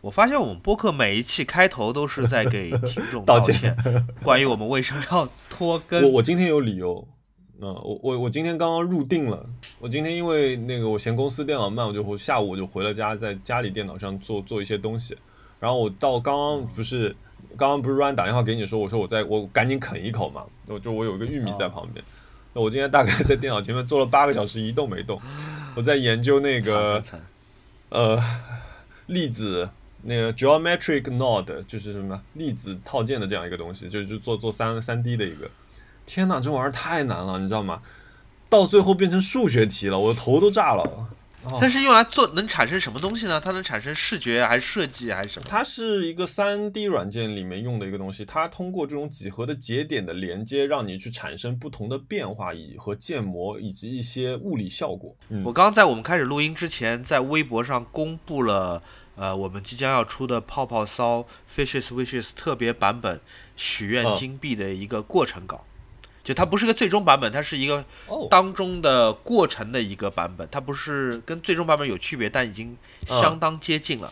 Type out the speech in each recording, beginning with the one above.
我发现我们播客每一期开头都是在给听众 道歉，关于我们为什么要拖更。我我今天有理由，嗯，我我我今天刚刚入定了。我今天因为那个我嫌公司电脑慢，我就我下午我就回了家，在家里电脑上做做一些东西。然后我到刚刚不是刚刚不是 Ryan 打电话给你说，我说我在我赶紧啃一口嘛，我就我有一个玉米在旁边。那我今天大概在电脑前面坐了八个小时，一动没动。我在研究那个呃粒子。那个 geometric node 就是什么粒子套件的这样一个东西，就就做做三三 D 的一个。天哪，这玩意儿太难了，你知道吗？到最后变成数学题了，我的头都炸了。它是用来做能产生什么东西呢？它能产生视觉还是设计还是什么？它是一个三 D 软件里面用的一个东西，它通过这种几何的节点的连接，让你去产生不同的变化以和建模以及一些物理效果。我刚在我们开始录音之前，在微博上公布了。呃，我们即将要出的泡泡骚 Fishes Wishes 特别版本许愿金币的一个过程稿，就它不是个最终版本，它是一个当中的过程的一个版本，它不是跟最终版本有区别，但已经相当接近了。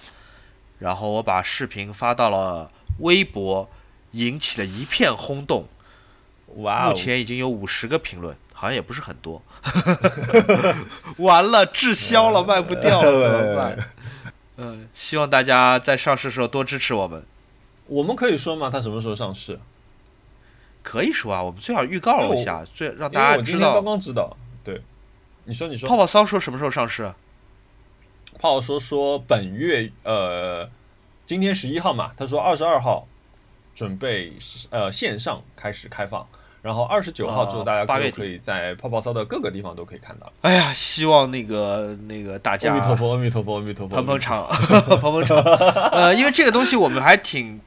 然后我把视频发到了微博，引起了一片轰动。哇！目前已经有五十个评论，好像也不是很多。完了，滞销了，卖不掉了，怎么办？嗯，希望大家在上市的时候多支持我们。我们可以说吗？它什么时候上市？可以说啊，我们最好预告一下，最让大家知道。刚刚知道，对，你说你说。泡泡骚说什么时候上市？泡泡说说本月呃，今天十一号嘛，他说二十二号准备呃线上开始开放。然后二十九号之后，大家可可以在泡泡骚的各个地方都可以看到。哎呀，希望那个那个大家，阿弥陀佛，阿弥陀佛，阿弥陀佛，捧捧场，捧捧场。呃，因为这个东西我们还挺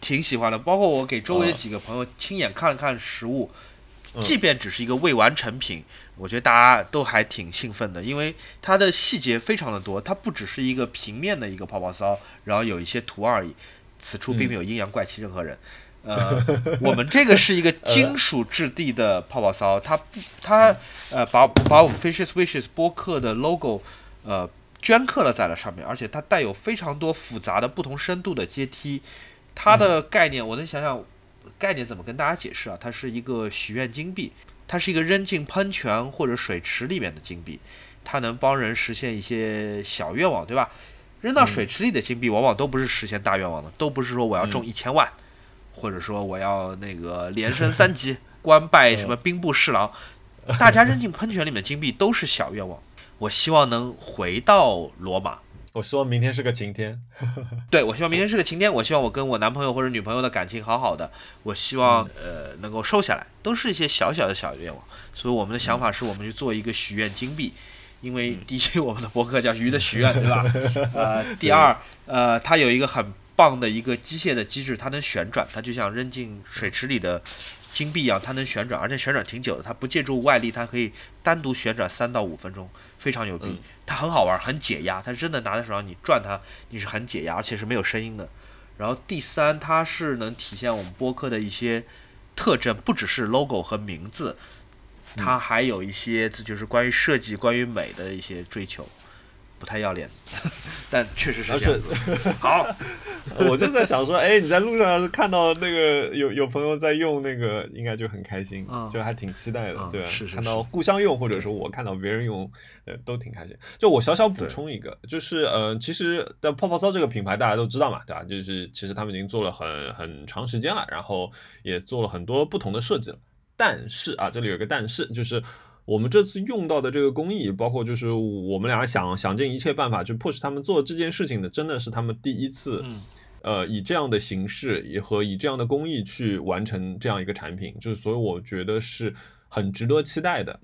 挺喜欢的，包括我给周围几个朋友亲眼看了看实物，即便只是一个未完成品，我觉得大家都还挺兴奋的，因为它的细节非常的多，它不只是一个平面的一个泡泡骚，然后有一些图而已。此处并没有阴阳怪气任何人。呃，我们这个是一个金属质地的泡泡骚，它不，它呃把把我们 Fishes Wishes 播客的 logo 呃镌刻了在了上面，而且它带有非常多复杂的不同深度的阶梯。它的概念我能想想，概念怎么跟大家解释啊？它是一个许愿金币，它是一个扔进喷泉或者水池里面的金币，它能帮人实现一些小愿望，对吧？扔到水池里的金币往往都不是实现大愿望的，都不是说我要中一千万。或者说我要那个连升三级，官拜什么兵部侍郎，大家扔进喷泉里面的金币都是小愿望。我希望能回到罗马。我希望明天是个晴天。对，我希望明天是个晴天。我希望我跟我男朋友或者女朋友的感情好好的。我希望呃能够瘦下来，都是一些小小的小愿望。所以我们的想法是我们去做一个许愿金币，因为第一我们的博客叫鱼的许愿，对吧？呃，第二呃它有一个很。棒的一个机械的机制，它能旋转，它就像扔进水池里的金币一样，它能旋转，而且旋转挺久的。它不借助外力，它可以单独旋转三到五分钟，非常牛逼。它很好玩，很解压。它真的拿在手上，你转它，你是很解压，而且是没有声音的。然后第三，它是能体现我们播客的一些特征，不只是 logo 和名字，它还有一些就是关于设计、关于美的一些追求。不太要脸，但确实是这样子。好，我就在想说，哎，你在路上要是看到那个有有朋友在用那个，应该就很开心，就还挺期待的，对吧？看到互相用，或者说我看到别人用，呃，都挺开心。就我小小补充一个，就是呃，其实的泡泡骚这个品牌大家都知道嘛，对吧？就是其实他们已经做了很很长时间了，然后也做了很多不同的设计了。但是啊，这里有个但是，就是。我们这次用到的这个工艺，包括就是我们俩想想尽一切办法去迫使他们做这件事情的，真的是他们第一次，呃，以这样的形式也和以这样的工艺去完成这样一个产品，就是所以我觉得是很值得期待的。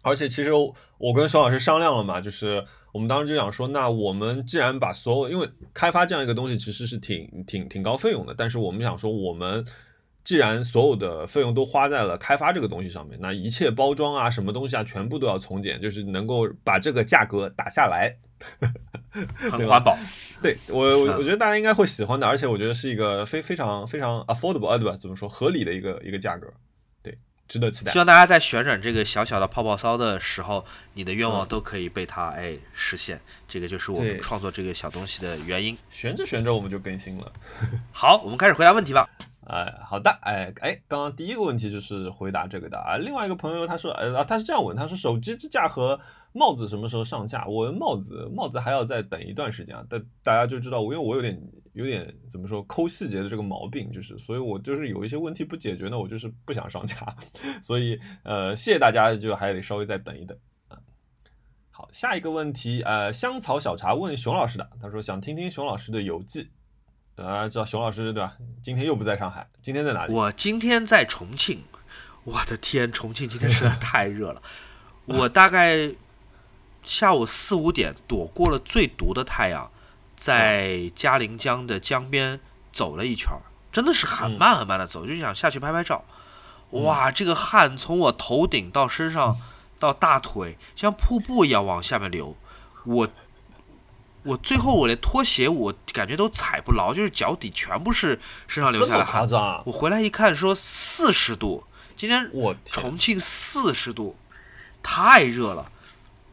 而且其实我跟肖老师商量了嘛，就是我们当时就想说，那我们既然把所有，因为开发这样一个东西其实是挺挺挺高费用的，但是我们想说我们。既然所有的费用都花在了开发这个东西上面，那一切包装啊、什么东西啊，全部都要从简，就是能够把这个价格打下来，很环保。对我，我我觉得大家应该会喜欢的，而且我觉得是一个非非常非常 affordable 啊，对吧？怎么说合理的一个一个价格？对，值得期待。希望大家在旋转这个小小的泡泡骚的时候，你的愿望都可以被它哎实现。这个就是我们创作这个小东西的原因。旋着旋着我们就更新了。好，我们开始回答问题吧。哎，好的，哎哎，刚刚第一个问题就是回答这个的啊。另外一个朋友他说，呃啊，他是这样问，他说手机支架和帽子什么时候上架？我帽子帽子还要再等一段时间啊。但大家就知道我，因为我有点有点怎么说抠细节的这个毛病，就是所以我就是有一些问题不解决呢，我就是不想上架。所以呃，谢谢大家，就还得稍微再等一等啊。好，下一个问题，呃，香草小茶问熊老师的，他说想听听熊老师的游记。大家知道熊老师对吧？今天又不在上海，今天在哪里？我今天在重庆。我的天，重庆今天实在太热了。我大概下午四五点躲过了最毒的太阳，在嘉陵江的江边走了一圈，真的是很慢很慢的走，就想下去拍拍照。哇，这个汗从我头顶到身上到大腿，像瀑布一样往下面流。我。我最后我连拖鞋我感觉都踩不牢，就是脚底全部是身上流下来汗。我回来一看说四十度，今天我重庆四十度，太热了。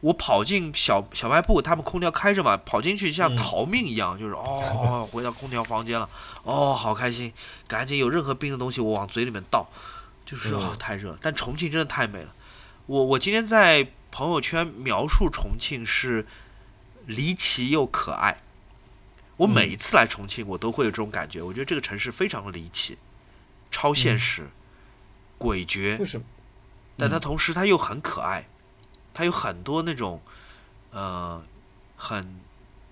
我跑进小小卖部，他们空调开着嘛，跑进去像逃命一样，就是哦，回到空调房间了，哦，好开心，赶紧有任何冰的东西我往嘴里面倒，就是哦太热。但重庆真的太美了。我我今天在朋友圈描述重庆是。离奇又可爱，我每一次来重庆，我都会有这种感觉。我觉得这个城市非常的离奇，超现实，诡谲。为什么？但它同时它又很可爱，它有很多那种，呃，很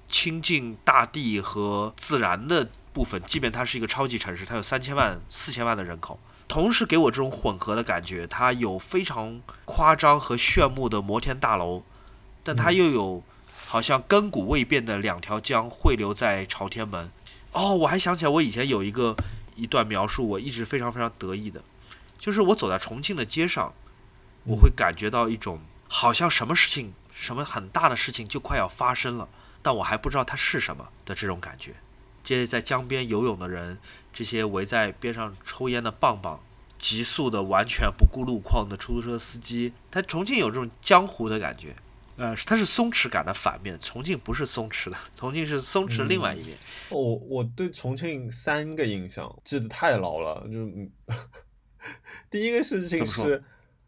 亲近大地和自然的部分。即便它是一个超级城市，它有三千万、四千万的人口，同时给我这种混合的感觉。它有非常夸张和炫目的摩天大楼，但它又有。好像亘古未变的两条江汇流在朝天门。哦，我还想起来，我以前有一个一段描述，我一直非常非常得意的，就是我走在重庆的街上，我会感觉到一种好像什么事情、什么很大的事情就快要发生了，但我还不知道它是什么的这种感觉。这些在江边游泳的人，这些围在边上抽烟的棒棒，急速的完全不顾路况的出租车司机，他重庆有这种江湖的感觉。呃，它是松弛感的反面，重庆不是松弛的，重庆是松弛另外一面。我我对重庆三个印象记得太牢了，就 第一个事情是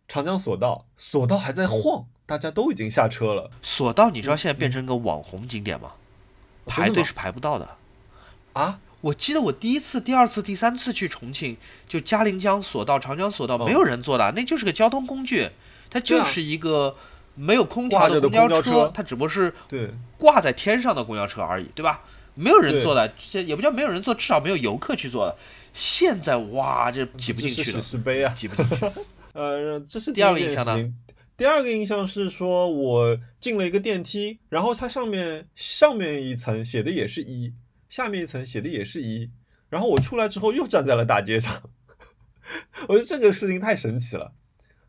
长江索道，索道还在晃，大家都已经下车了。索道你知道现在变成个网红景点吗？排队是排不到的。啊？我记得我第一次、第二次、第三次去重庆，就嘉陵江索道、长江索道，没有人坐的，那就是个交通工具，它就是一个。没有空调的公交车，它只不过是对挂在天上的公交车而已，对吧？没有人坐的，也不叫没有人坐，至少没有游客去坐的。现在哇，这挤不进去了，石碑啊，挤不进去。呃，这是第二个印象呢。第二个印象是说，我进了一个电梯，然后它上面上面一层写的也是一，下面一层写的也是一，然后我出来之后又站在了大街上。我觉得这个事情太神奇了。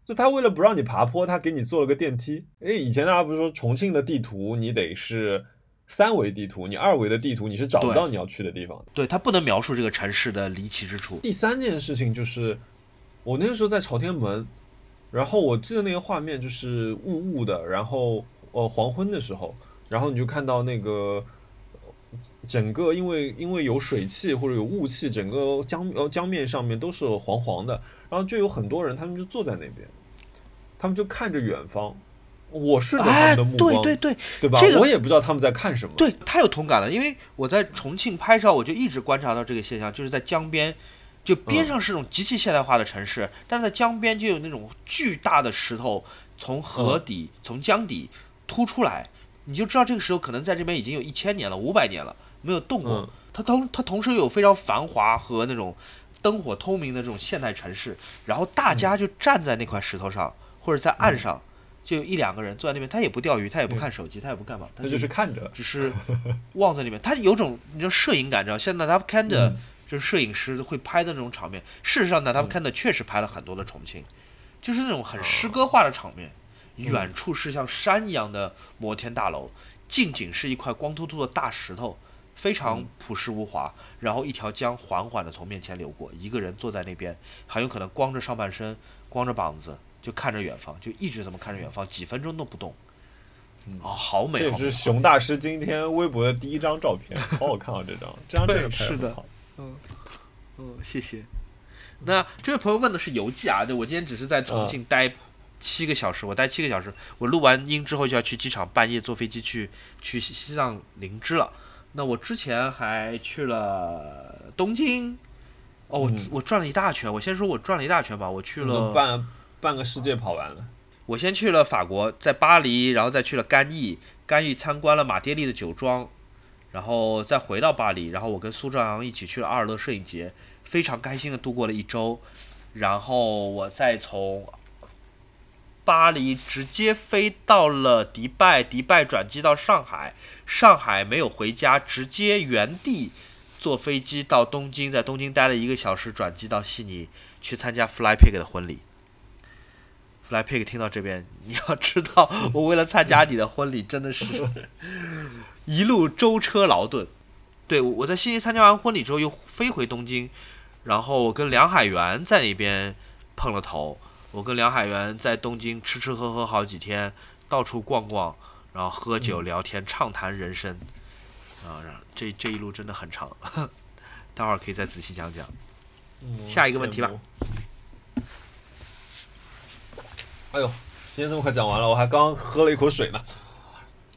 就他为了不让你爬坡，他给你做了个电梯。哎，以前大家不是说重庆的地图你得是三维地图，你二维的地图你是找不到你要去的地方。对，他不能描述这个城市的离奇之处。第三件事情就是，我那个时候在朝天门，然后我记得那个画面就是雾雾的，然后呃黄昏的时候，然后你就看到那个整个因为因为有水汽或者有雾气，整个江呃江面上面都是黄黄的，然后就有很多人，他们就坐在那边。他们就看着远方，我顺着他们的目光，对对对，对吧？我也不知道他们在看什么。对，太有同感了，因为我在重庆拍照，我就一直观察到这个现象，就是在江边，就边上是种极其现代化的城市，但在江边就有那种巨大的石头从河底、从江底凸出来，你就知道这个石头可能在这边已经有一千年了、五百年了，没有动过。它同它同时有非常繁华和那种灯火通明的这种现代城市，然后大家就站在那块石头上。或者在岸上，就有一两个人坐在那边，他也不钓鱼，他也不看手机，他也不干嘛，他就是看着，只是望在那边。他有种你知道摄影感，知道？现在他看的就是摄影师会拍的那种场面。事实上呢，他们看的确实拍了很多的重庆，就是那种很诗歌化的场面。远处是像山一样的摩天大楼，近景是一块光秃秃的大石头，非常朴实无华。然后一条江缓缓地从面前流过，一个人坐在那边，很有可能光着上半身，光着膀子，就看着远方，就一直这么看着远方，几分钟都不动。哦，好美！这是熊大师今天微博的第一张照片，好好看啊！这张，这张真的拍的好。嗯，嗯，谢谢。那这位朋友问的是游记啊，对我今天只是在重庆待七个小时，我待七个小时，我录完音之后就要去机场，半夜坐飞机去去西藏林芝了。那我之前还去了东京，哦，我我转了一大圈。我先说我转了一大圈吧，我去了半半个世界跑完了。我先去了法国，在巴黎，然后再去了干邑，干邑参观了马爹利的酒庄，然后再回到巴黎，然后我跟苏兆阳一起去了阿尔勒摄影节，非常开心的度过了一周，然后我再从巴黎直接飞到了迪拜，迪拜转机到上海，上海没有回家，直接原地坐飞机到东京，在东京待了一个小时，转机到悉尼去参加 Fly Pig 的婚礼。来，Pick 听到这边，你要知道，我为了参加你的婚礼，真的是一路舟车劳顿。对，我在悉尼参加完婚礼之后，又飞回东京，然后我跟梁海源在那边碰了头。我跟梁海源在东京吃吃喝喝好几天，到处逛逛，然后喝酒聊天，畅谈人生。啊，这这一路真的很长，待会儿可以再仔细讲讲。下一个问题吧。哎呦，今天这么快讲完了，我还刚喝了一口水呢。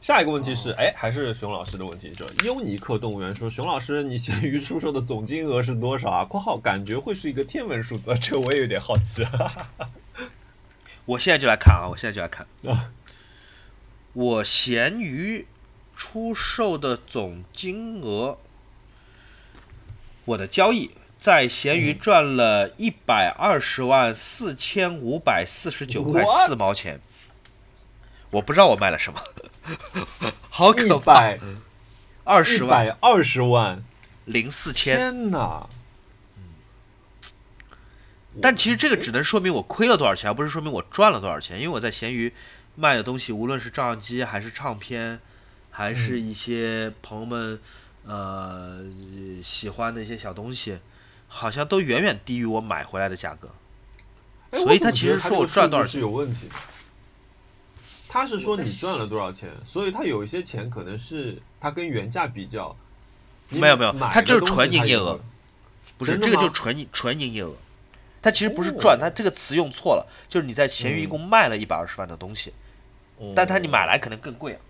下一个问题是，哎，还是熊老师的问题，就优尼克动物园说，熊老师，你闲鱼出售的总金额是多少啊？（括号感觉会是一个天文数字，这我也有点好奇。）哈哈我现在就来看啊，我现在就来看 啊。我闲鱼出售的总金额，我的交易。在闲鱼赚了一百二十万四千五百四十九块四毛钱，我不知道我卖了什么，好可怕！二十万，二十万零四千，天哪！但其实这个只能说明我亏了多少钱，而不是说明我赚了多少钱。因为我在闲鱼卖的东西，无论是照相机，还是唱片，还是一些朋友们呃喜欢的一些小东西。好像都远远低于我买回来的价格，所以他其实说我赚多少是有问题的。他是说你赚了多少钱，所以他有一些钱可能是他跟原价比较。没有没有，他就是纯营业额，不是这个就纯纯营业额。他其实不是赚，他这个词用错了，就是你在闲鱼一共卖了一百二十万的东西，但他你买来可能更贵啊。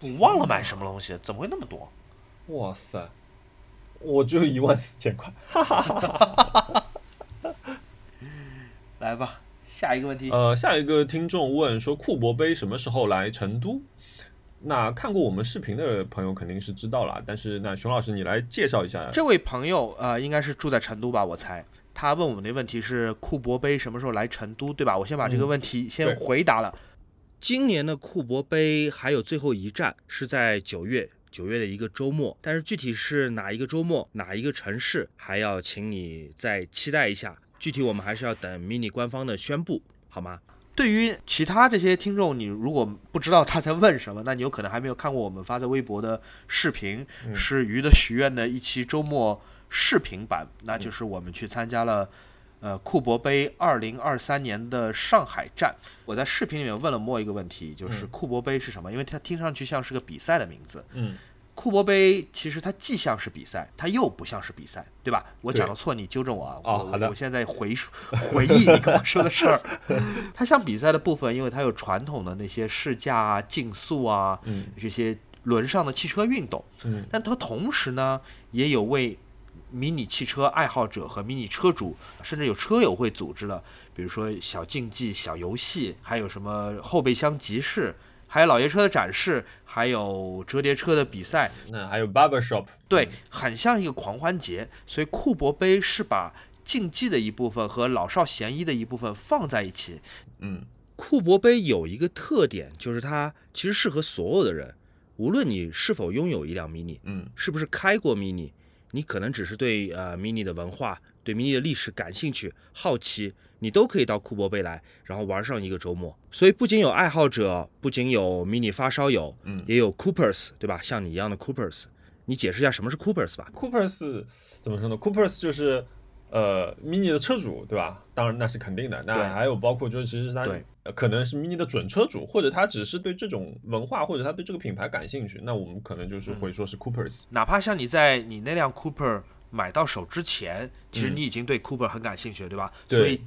我忘了买什么东西，怎么会那么多？哇塞！我只有一万四千块，哈哈哈哈哈！来吧，下一个问题。呃，下一个听众问说，库博杯什么时候来成都？那看过我们视频的朋友肯定是知道了，但是那熊老师你来介绍一下。这位朋友呃，应该是住在成都吧？我猜他问我们的问题是库博杯什么时候来成都，对吧？我先把这个问题先回答了。今年的库博杯还有最后一站是在九月。九月的一个周末，但是具体是哪一个周末、哪一个城市，还要请你再期待一下。具体我们还是要等 mini 官方的宣布，好吗？对于其他这些听众，你如果不知道他在问什么，那你有可能还没有看过我们发在微博的视频，是鱼的许愿的一期周末视频版，那就是我们去参加了。呃，库博杯二零二三年的上海站，我在视频里面问了莫一个问题，就是库博杯是什么？因为它听上去像是个比赛的名字。嗯，库博杯其实它既像是比赛，它又不像是比赛，对吧？我讲的错，你纠正我啊。哦，好的。我现在回回忆你跟我说的事儿。它像比赛的部分，因为它有传统的那些试驾啊、竞速啊，这些轮上的汽车运动。嗯，但它同时呢，也有为迷你汽车爱好者和迷你车主，甚至有车友会组织的，比如说小竞技、小游戏，还有什么后备箱集市，还有老爷车的展示，还有折叠车的比赛，那还有 barber shop，对，很像一个狂欢节。所以库博杯是把竞技的一部分和老少咸宜的一部分放在一起。嗯，库博杯有一个特点，就是它其实适合所有的人，无论你是否拥有一辆 mini，嗯，是不是开过 mini。你可能只是对呃 mini 的文化、对 mini 的历史感兴趣、好奇，你都可以到库博贝来，然后玩上一个周末。所以不仅有爱好者，不仅有 mini 发烧友，嗯，也有 Coopers，对吧？像你一样的 Coopers，你解释一下什么是 Coopers 吧？Coopers 怎么说呢？Coopers 就是呃 Mini 的车主，对吧？当然那是肯定的。那还有包括就是其实他可能是 Mini 的准车主，或者他只是对这种文化或者他对这个品牌感兴趣，那我们可能就是会说是 Coopers。哪怕像你在你那辆 Cooper 买到手之前，其实你已经对 Cooper 很感兴趣，对吧？所以。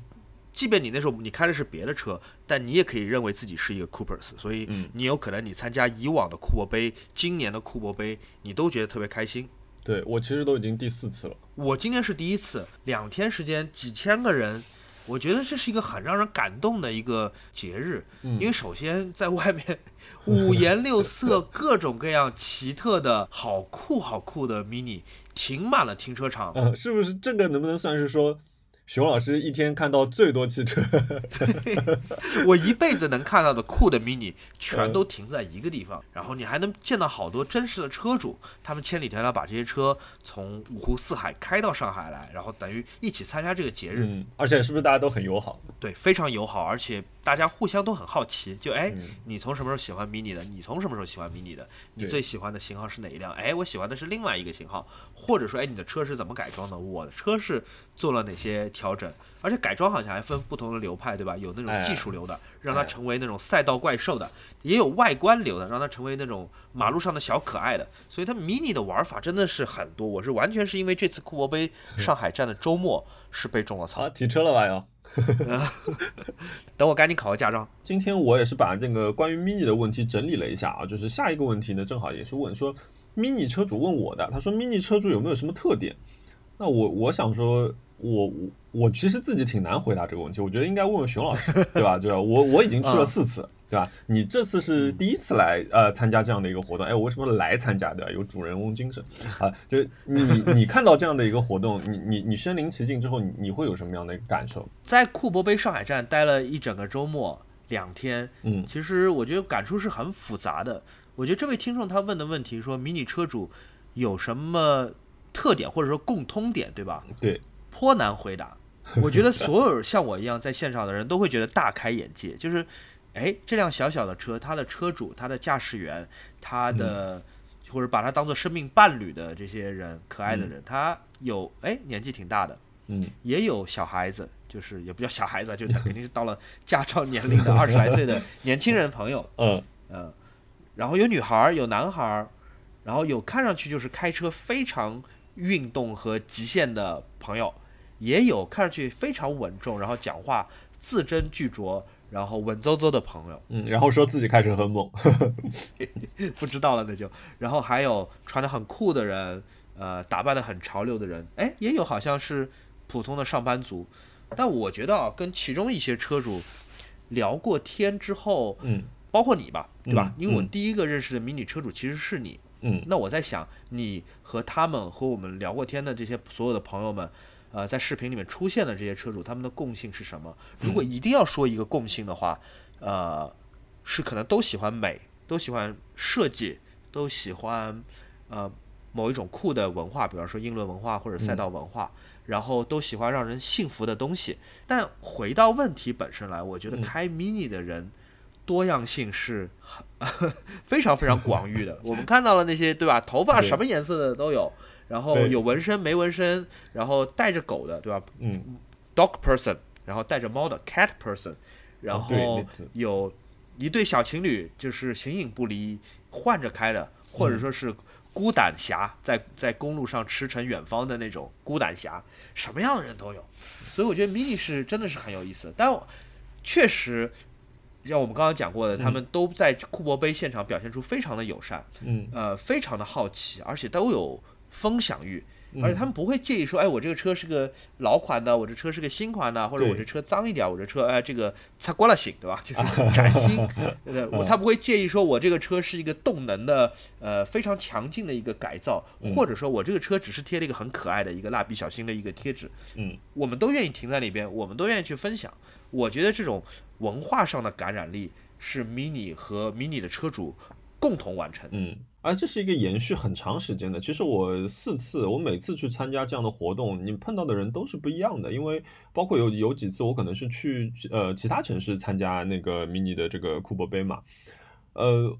即便你那时候你开的是别的车，但你也可以认为自己是一个 Coopers，所以你有可能你参加以往的库珀杯，今年的库珀杯，你都觉得特别开心。对我其实都已经第四次了，我今天是第一次，两天时间几千个人，我觉得这是一个很让人感动的一个节日，因为首先在外面五颜六色、各种各样奇特的好酷好酷的 Mini 停满了停车场，嗯，是不是这个能不能算是说？熊老师一天看到最多汽车，我一辈子能看到的酷的 mini 全都停在一个地方，然后你还能见到好多真实的车主，他们千里迢迢把这些车从五湖四海开到上海来，然后等于一起参加这个节日。嗯，而且是不是大家都很友好？对，非常友好，而且大家互相都很好奇，就哎，你从什么时候喜欢 mini 的？你从什么时候喜欢 mini 的？你最喜欢的型号是哪一辆？哎，我喜欢的是另外一个型号，或者说哎，你的车是怎么改装的？我的车是做了哪些？调整，而且改装好像还分不同的流派，对吧？有那种技术流的，让它成为那种赛道怪兽的；也有外观流的，让它成为那种马路上的小可爱的。所以它 mini 的玩法真的是很多。我是完全是因为这次库珀杯上海站的周末是被种了草。提车了吧？要 等我赶紧考个驾照。今天我也是把这个关于 mini 的问题整理了一下啊，就是下一个问题呢，正好也是问说 mini 车主问我的，他说 mini 车主有没有什么特点？那我我想说。我我我其实自己挺难回答这个问题，我觉得应该问问熊老师，对吧？对吧？我我已经去了四次，对吧？你这次是第一次来呃参加这样的一个活动，哎，我为什么来参加？的？有主人翁精神啊！就你你看到这样的一个活动，你你你身临其境之后，你你会有什么样的感受？在库珀杯上海站待了一整个周末两天，嗯，其实我觉得感触是很复杂的。我觉得这位听众他问的问题说，迷你车主有什么特点或者说共通点，对吧？对。颇难回答，我觉得所有像我一样在现场的人都会觉得大开眼界。就是，哎，这辆小小的车，它的车主、它的驾驶员、它的或者把它当做生命伴侣的这些人，可爱的人，他有哎年纪挺大的，嗯，也有小孩子，就是也不叫小孩子，就是肯定是到了驾照年龄的 二十来岁的年轻人朋友，嗯。嗯，然后有女孩儿，有男孩儿，然后有看上去就是开车非常运动和极限的朋友。也有看上去非常稳重，然后讲话字斟句酌，然后稳绉绉的朋友，嗯，然后说自己开车很猛，不知道了那就，然后还有穿的很酷的人，呃，打扮的很潮流的人，哎，也有好像是普通的上班族，但我觉得啊，跟其中一些车主聊过天之后，嗯，包括你吧，对吧？因为我第一个认识的迷你车主其实是你，嗯，那我在想，你和他们和我们聊过天的这些所有的朋友们。呃，在视频里面出现的这些车主，他们的共性是什么？如果一定要说一个共性的话，呃，是可能都喜欢美，都喜欢设计，都喜欢呃某一种酷的文化，比方说英伦文化或者赛道文化，然后都喜欢让人幸福的东西。但回到问题本身来，我觉得开 Mini 的人多样性是很 非常非常广域的。我们看到了那些对吧？头发什么颜色的都有。然后有纹身没纹身，然后带着狗的，对吧？嗯，dog person，然后带着猫的 cat person，然后有一对小情侣，就是形影不离，换着开的，或者说是孤胆侠，在在公路上驰骋远方的那种孤胆侠，什么样的人都有。所以我觉得 mini 是真的是很有意思，但确实像我们刚刚讲过的，他们都在库珀杯现场表现出非常的友善，嗯，呃，非常的好奇，而且都有。分享欲，而且他们不会介意说，哎，我这个车是个老款的，我这车是个新款的，或者我这车脏一点，我这车哎，这个擦过了行，对吧？就是崭 新，对我他不会介意说我这个车是一个动能的，呃，非常强劲的一个改造，或者说我这个车只是贴了一个很可爱的一个蜡笔小新的一个贴纸，嗯，我们都愿意停在那边，我们都愿意去分享。我觉得这种文化上的感染力是 Mini 和 Mini 的车主共同完成，嗯。而这是一个延续很长时间的。其实我四次，我每次去参加这样的活动，你碰到的人都是不一样的。因为包括有有几次，我可能是去呃其他城市参加那个迷你的这个库珀杯嘛，呃，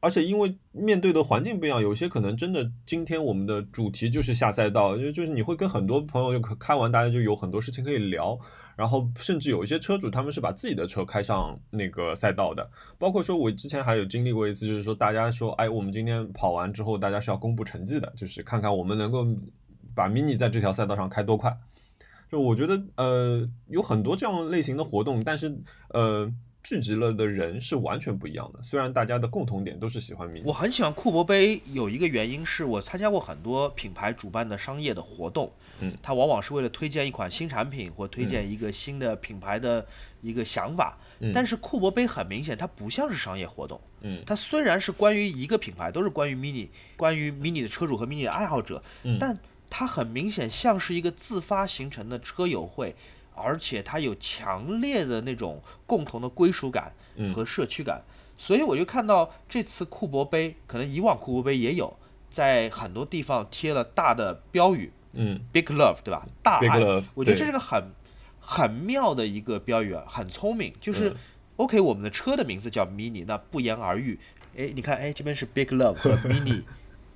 而且因为面对的环境不一样，有些可能真的今天我们的主题就是下赛道，就就是你会跟很多朋友就开完，大家就有很多事情可以聊。然后甚至有一些车主他们是把自己的车开上那个赛道的，包括说我之前还有经历过一次，就是说大家说，哎，我们今天跑完之后，大家是要公布成绩的，就是看看我们能够把 mini 在这条赛道上开多快。就我觉得呃有很多这样类型的活动，但是呃。聚集了的人是完全不一样的，虽然大家的共同点都是喜欢迷你。我很喜欢库珀杯，有一个原因是我参加过很多品牌主办的商业的活动，嗯，它往往是为了推荐一款新产品或推荐一个新的品牌的一个想法，嗯，但是库珀杯很明显它不像是商业活动，嗯，它虽然是关于一个品牌，都是关于 mini，关于 mini 的车主和 mini 的爱好者，嗯，但它很明显像是一个自发形成的车友会。而且它有强烈的那种共同的归属感和社区感，所以我就看到这次库珀杯，可能以往库珀杯也有，在很多地方贴了大的标语，嗯，Big Love，对吧？大爱，我觉得这是个很很妙的一个标语啊，很聪明。就是 OK，我们的车的名字叫 Mini，那不言而喻。哎，你看，哎，这边是 Big Love 和 Mini。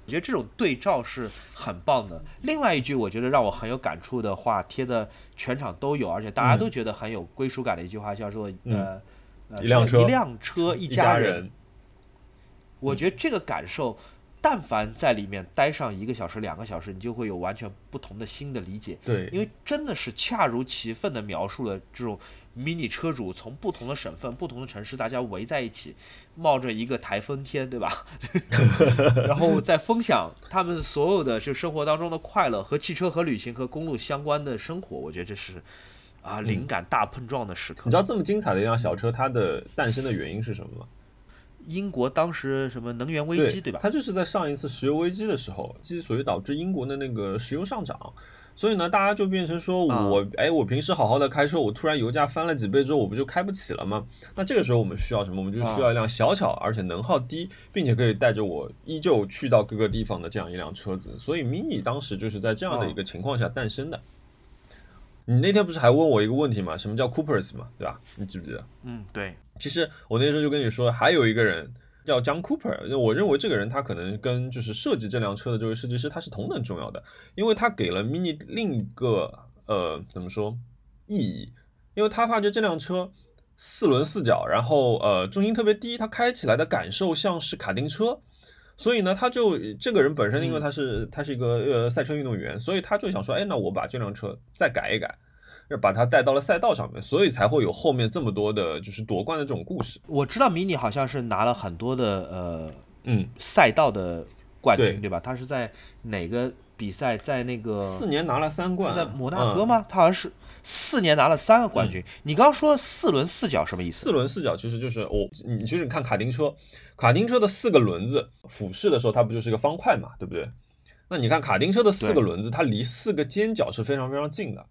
我觉得这种对照是很棒的。另外一句，我觉得让我很有感触的话，贴的全场都有，而且大家都觉得很有归属感的一句话，叫做“呃，一辆车，一辆车，一家人”。我觉得这个感受，但凡在里面待上一个小时、两个小时，你就会有完全不同的新的理解。对，因为真的是恰如其分的描述了这种。Mini 车主从不同的省份、不同的城市，大家围在一起，冒着一个台风天，对吧？然后再分享他们所有的就生活当中的快乐和汽车、和旅行、和公路相关的生活。我觉得这是啊，灵感大碰撞的时刻。你知道这么精彩的一辆小车，它的诞生的原因是什么吗？英国当时什么能源危机，对吧？它就是在上一次石油危机的时候，之所以导致英国的那个石油上涨。所以呢，大家就变成说我，哎，我平时好好的开车，我突然油价翻了几倍之后，我不就开不起了吗？那这个时候我们需要什么？我们就需要一辆小巧而且能耗低，并且可以带着我依旧去到各个地方的这样一辆车子。所以 Mini 当时就是在这样的一个情况下诞生的。你那天不是还问我一个问题吗？什么叫 Coopers 嘛，对吧？你记不记得？嗯，对。其实我那时候就跟你说，还有一个人。叫 John Cooper，我认为这个人他可能跟就是设计这辆车的这位设计师他是同等重要的，因为他给了 Mini 另一个呃怎么说意义，因为他发觉这辆车四轮四角，然后呃重心特别低，它开起来的感受像是卡丁车，所以呢他就这个人本身因为他是他是一个呃赛车运动员，所以他就想说，哎，那我把这辆车再改一改。是把他带到了赛道上面，所以才会有后面这么多的，就是夺冠的这种故事。我知道迷你好像是拿了很多的呃，嗯，赛道的冠军，对吧？他是在哪个比赛？在那个四年拿了三冠，在摩纳哥吗？他好像是四年拿了三个冠军。你刚刚说四轮四角什么意思？四轮四角其实就是我，你其实你看卡丁车，卡丁车的四个轮子俯视的时候，它不就是一个方块嘛，对不对？那你看卡丁车的四个轮子，它离四个尖角是非常非常近的。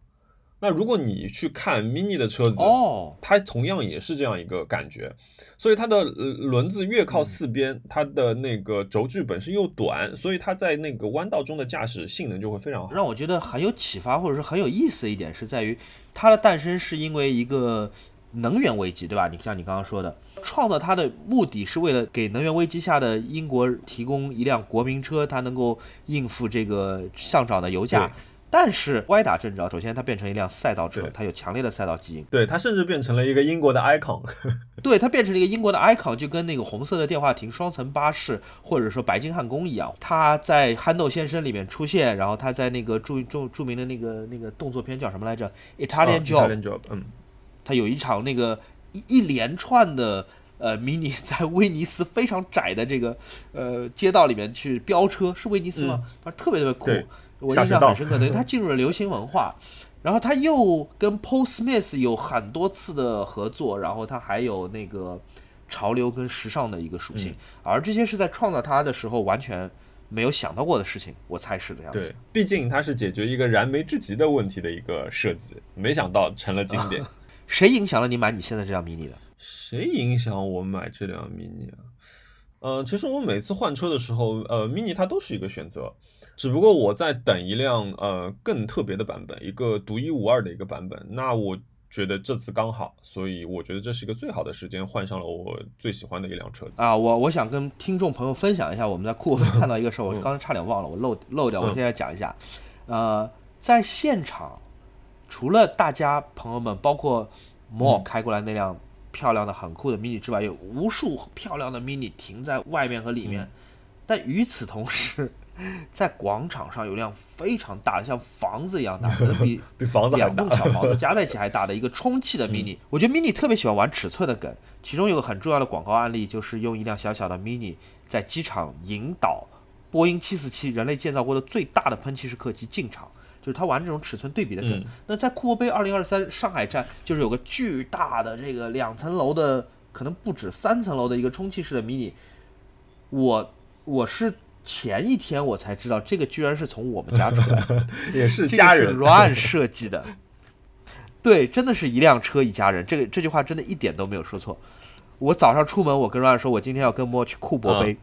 那如果你去看 Mini 的车子，哦，它同样也是这样一个感觉，所以它的轮子越靠四边，它的那个轴距本身又短，所以它在那个弯道中的驾驶性能就会非常好。让我觉得很有启发，或者是很有意思的一点是在于，它的诞生是因为一个能源危机，对吧？你像你刚刚说的，创造它的目的是为了给能源危机下的英国提供一辆国民车，它能够应付这个上涨的油价。但是歪打正着，首先它变成一辆赛道车，它有强烈的赛道基因。对，它甚至变成了一个英国的 icon。对，它变成了一个英国的 icon，就跟那个红色的电话亭、双层巴士，或者说白金汉宫一样。它在《憨豆先生》里面出现，然后它在那个著著著名的那个那个动作片叫什么来着？Italian Job。嗯，它有一场那个一一连串的呃迷你在威尼斯非常窄的这个呃街道里面去飙车，是威尼斯吗？反正特别特别酷。我印象很深刻，对，他进入了流行文化，然后他又跟 Paul Smith 有很多次的合作，然后他还有那个潮流跟时尚的一个属性，而这些是在创造他的时候完全没有想到过的事情，我猜是这样子。对，毕竟它是解决一个燃眉之急的问题的一个设计，没想到成了经典。谁影响了你买你现在这辆 Mini 的？谁影响我买这辆 Mini 啊？呃，其实我每次换车的时候，呃，Mini 它都是一个选择。只不过我在等一辆呃更特别的版本，一个独一无二的一个版本。那我觉得这次刚好，所以我觉得这是一个最好的时间换上了我最喜欢的一辆车子啊！我我想跟听众朋友分享一下，我们在库克看到一个事儿，我刚才差点忘了，我漏漏掉，我现在讲一下。呃，在现场，除了大家朋友们，包括摩尔开过来那辆漂亮的、很酷的 mini 之外，有无数漂亮的 mini 停在外面和里面，但与此同时。在广场上有辆非常大的，像房子一样大，可能比比房子两栋小房子 加在一起还大的一个充气的 mini。我觉得 mini 特别喜欢玩尺寸的梗，其中有个很重要的广告案例，就是用一辆小小的 mini 在机场引导波音747人类建造过的最大的喷气式客机进场，就是他玩这种尺寸对比的梗。那在库珀杯2023上海站，就是有个巨大的这个两层楼的，可能不止三层楼的一个充气式的 mini。我我是。前一天我才知道，这个居然是从我们家出来的，也是家人乱设计的。对，真的是一辆车一家人。这个这句话真的一点都没有说错。我早上出门，我跟 Ryan 说，我今天要跟莫去库珀杯。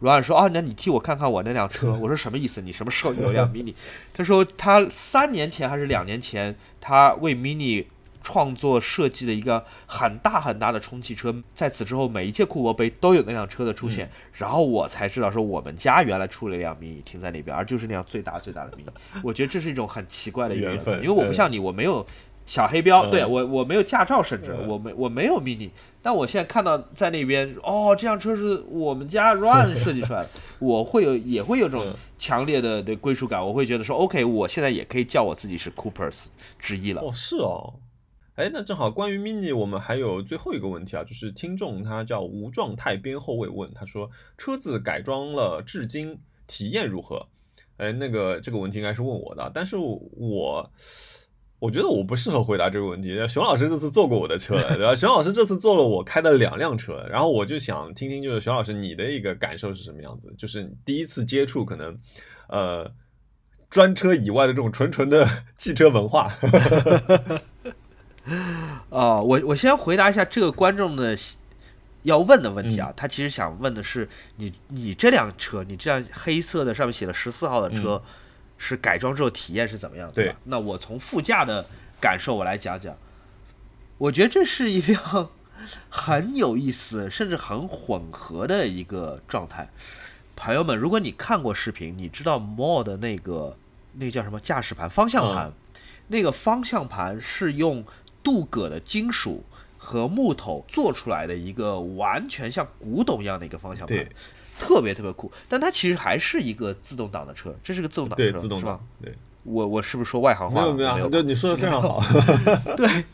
Ryan 说，哦，那你替我看看我那辆车。我说什么意思？你什么时候有辆 Mini？他说他三年前还是两年前，他为 Mini。创作设计的一个很大很大的充气车，在此之后每一届库珀杯都有那辆车的出现，然后我才知道说我们家原来出了一辆 mini 停在那边，而就是那辆最大最大的 mini。我觉得这是一种很奇怪的缘分，因为我不像你，我没有小黑标，对我我没有驾照，甚至我没我没有 mini，但我现在看到在那边，哦，这辆车是我们家 run 设计出来的，我会有也会有种强烈的的归属感，我会觉得说 OK，我现在也可以叫我自己是 Coopers 之一了。哦，是哦。哎，那正好关于 mini，我们还有最后一个问题啊，就是听众他叫无状态边后卫问，他说车子改装了至今体验如何？哎，那个这个问题应该是问我的，但是我我觉得我不适合回答这个问题。熊老师这次坐过我的车，对吧？熊老师这次坐了我开的两辆车，然后我就想听听，就是熊老师你的一个感受是什么样子？就是第一次接触可能呃专车以外的这种纯纯的 汽车文化。啊，我我先回答一下这个观众的要问的问题啊，他其实想问的是，你你这辆车，你这辆黑色的上面写了十四号的车，是改装之后体验是怎么样的？对吧？那我从副驾的感受我来讲讲，我觉得这是一辆 很有意思，甚至很混合的一个状态。朋友们，如果你看过视频，你知道 More 的那个那个叫什么驾驶盘方向盘，那个方向盘是用。镀铬的金属和木头做出来的一个完全像古董一样的一个方向盘，特别特别酷。但它其实还是一个自动挡的车，这是个自动挡车，自动挡。对，我我是不是说外行话？没有没有，对，你说的非常好。对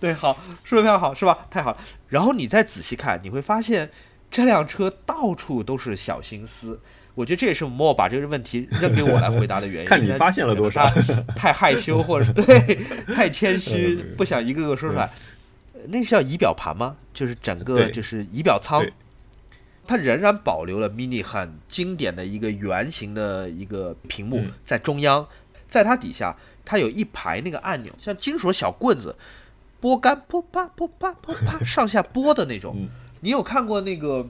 对，好，说的非常好，是吧？太好了。然后你再仔细看，你会发现这辆车到处都是小心思。我觉得这也是莫把这个问题扔给我来回答的原因。看你发现了多少？太害羞，或者是 对太谦虚，不想一个个说出来。那是叫仪表盘吗？就是整个就是仪表舱，它仍然保留了 mini 很经典的一个圆形的一个屏幕在中央，在它底下它有一排那个按钮，像金属的小棍子，拨杆噗啪噗啪噗啪 上下拨的那种。你有看过那个？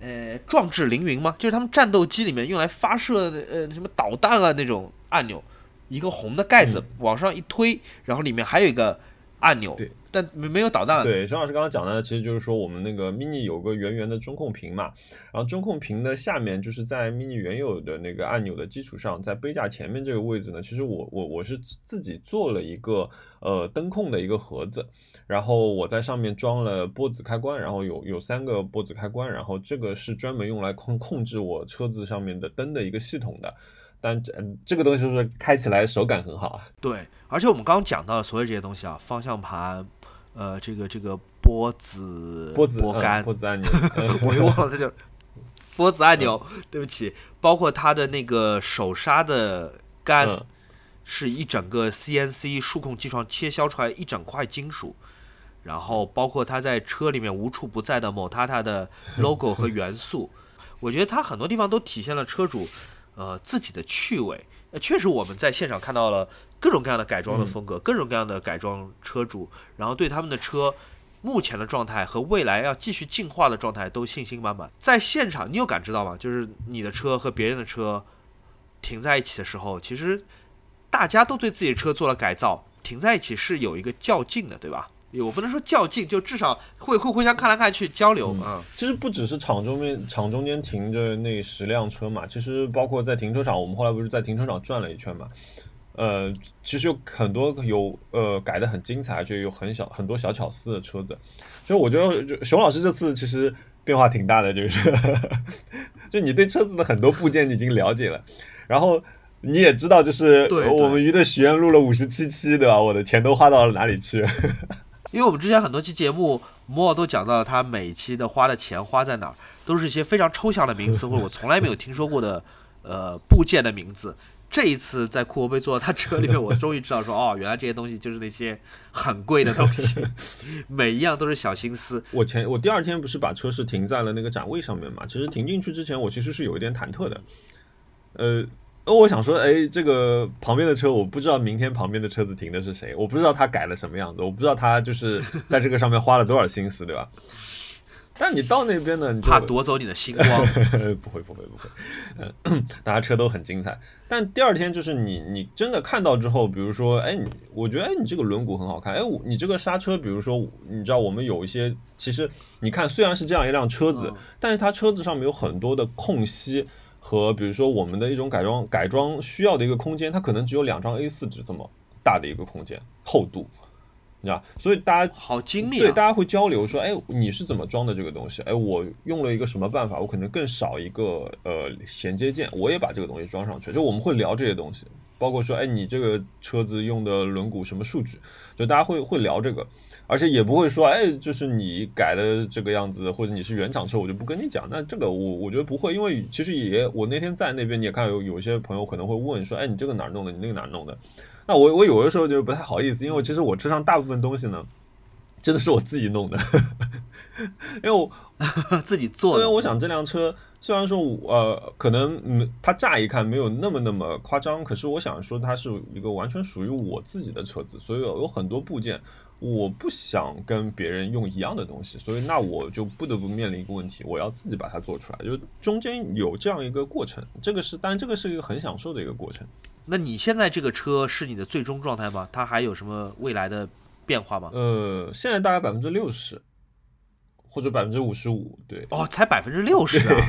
呃，壮志凌云吗？就是他们战斗机里面用来发射呃什么导弹啊那种按钮，一个红的盖子往上一推，然后里面还有一个按钮，对，但没没有导弹。对，熊老师刚刚讲的其实就是说我们那个 mini 有个圆圆的中控屏嘛，然后中控屏的下面就是在 mini 原有的那个按钮的基础上，在杯架前面这个位置呢，其实我我我是自己做了一个呃灯控的一个盒子。然后我在上面装了波子开关，然后有有三个波子开关，然后这个是专门用来控控制我车子上面的灯的一个系统的，但这这个东西是开起来手感很好啊。对，而且我们刚刚讲到的所有这些东西啊，方向盘，呃，这个这个波子波子拨杆波子按钮，我又忘了它叫 波子按钮，对不起，包括它的那个手刹的杆，是一整个 CNC 数控机床切削出来一整块金属。然后包括它在车里面无处不在的某塔塔的 logo 和元素，我觉得它很多地方都体现了车主呃自己的趣味。呃，确实我们在现场看到了各种各样的改装的风格，各种各样的改装车主，然后对他们的车目前的状态和未来要继续进化的状态都信心满满。在现场，你有感知到吗？就是你的车和别人的车停在一起的时候，其实大家都对自己的车做了改造。停在一起是有一个较劲的，对吧？我不能说较劲，就至少会会互相看来看去交流啊。其实不只是场中间场中间停着那十辆车嘛，其实包括在停车场，我们后来不是在停车场转了一圈嘛。呃，其实有很多有呃改的很精彩，就有很小很多小巧思的车子。所以我觉得熊老师这次其实变化挺大的，就是 就你对车子的很多部件你已经了解了，然后你也知道，就是我们鱼的许愿录了五十七期，对吧？我的钱都花到了哪里去？因为我们之前很多期节目，莫尔都讲到了他每期的花的钱花在哪儿，都是一些非常抽象的名词，或者我从来没有听说过的呃部件的名字。这一次在库欧贝坐到他车里面，我终于知道说哦，原来这些东西就是那些很贵的东西，每一样都是小心思。我前我第二天不是把车是停在了那个展位上面嘛？其实停进去之前，我其实是有一点忐忑的，呃。那我想说，哎，这个旁边的车，我不知道明天旁边的车子停的是谁，我不知道他改了什么样子，我不知道他就是 在这个上面花了多少心思，对吧？但你到那边呢，你怕夺走你的星光？不会，不会，不会。嗯，大家车都很精彩。但第二天就是你，你真的看到之后，比如说，哎，你我觉得，哎，你这个轮毂很好看，哎，你这个刹车，比如说，你知道我们有一些，其实你看，虽然是这样一辆车子，但是它车子上面有很多的空隙。和比如说我们的一种改装改装需要的一个空间，它可能只有两张 A 四纸这么大的一个空间厚度，你知道所以大家好精密，对，大家会交流说，哎，你是怎么装的这个东西？哎，我用了一个什么办法？我可能更少一个呃衔接件，我也把这个东西装上去。就我们会聊这些东西，包括说，哎，你这个车子用的轮毂什么数据？就大家会会聊这个。而且也不会说，哎，就是你改的这个样子，或者你是原厂车，我就不跟你讲。那这个我我觉得不会，因为其实也我那天在那边，你也看有有些朋友可能会问说，哎，你这个哪儿弄的？你那个哪儿弄的？那我我有的时候就不太好意思，因为其实我车上大部分东西呢，真的是我自己弄的，因为我自己做。因为我想这辆车虽然说呃可能嗯它乍一看没有那么那么夸张，可是我想说它是一个完全属于我自己的车子，所以有很多部件。我不想跟别人用一样的东西，所以那我就不得不面临一个问题，我要自己把它做出来，就中间有这样一个过程，这个是，但这个是一个很享受的一个过程。那你现在这个车是你的最终状态吗？它还有什么未来的变化吗？呃，现在大概百分之六十，或者百分之五十五，对。哦，才百分之六十啊！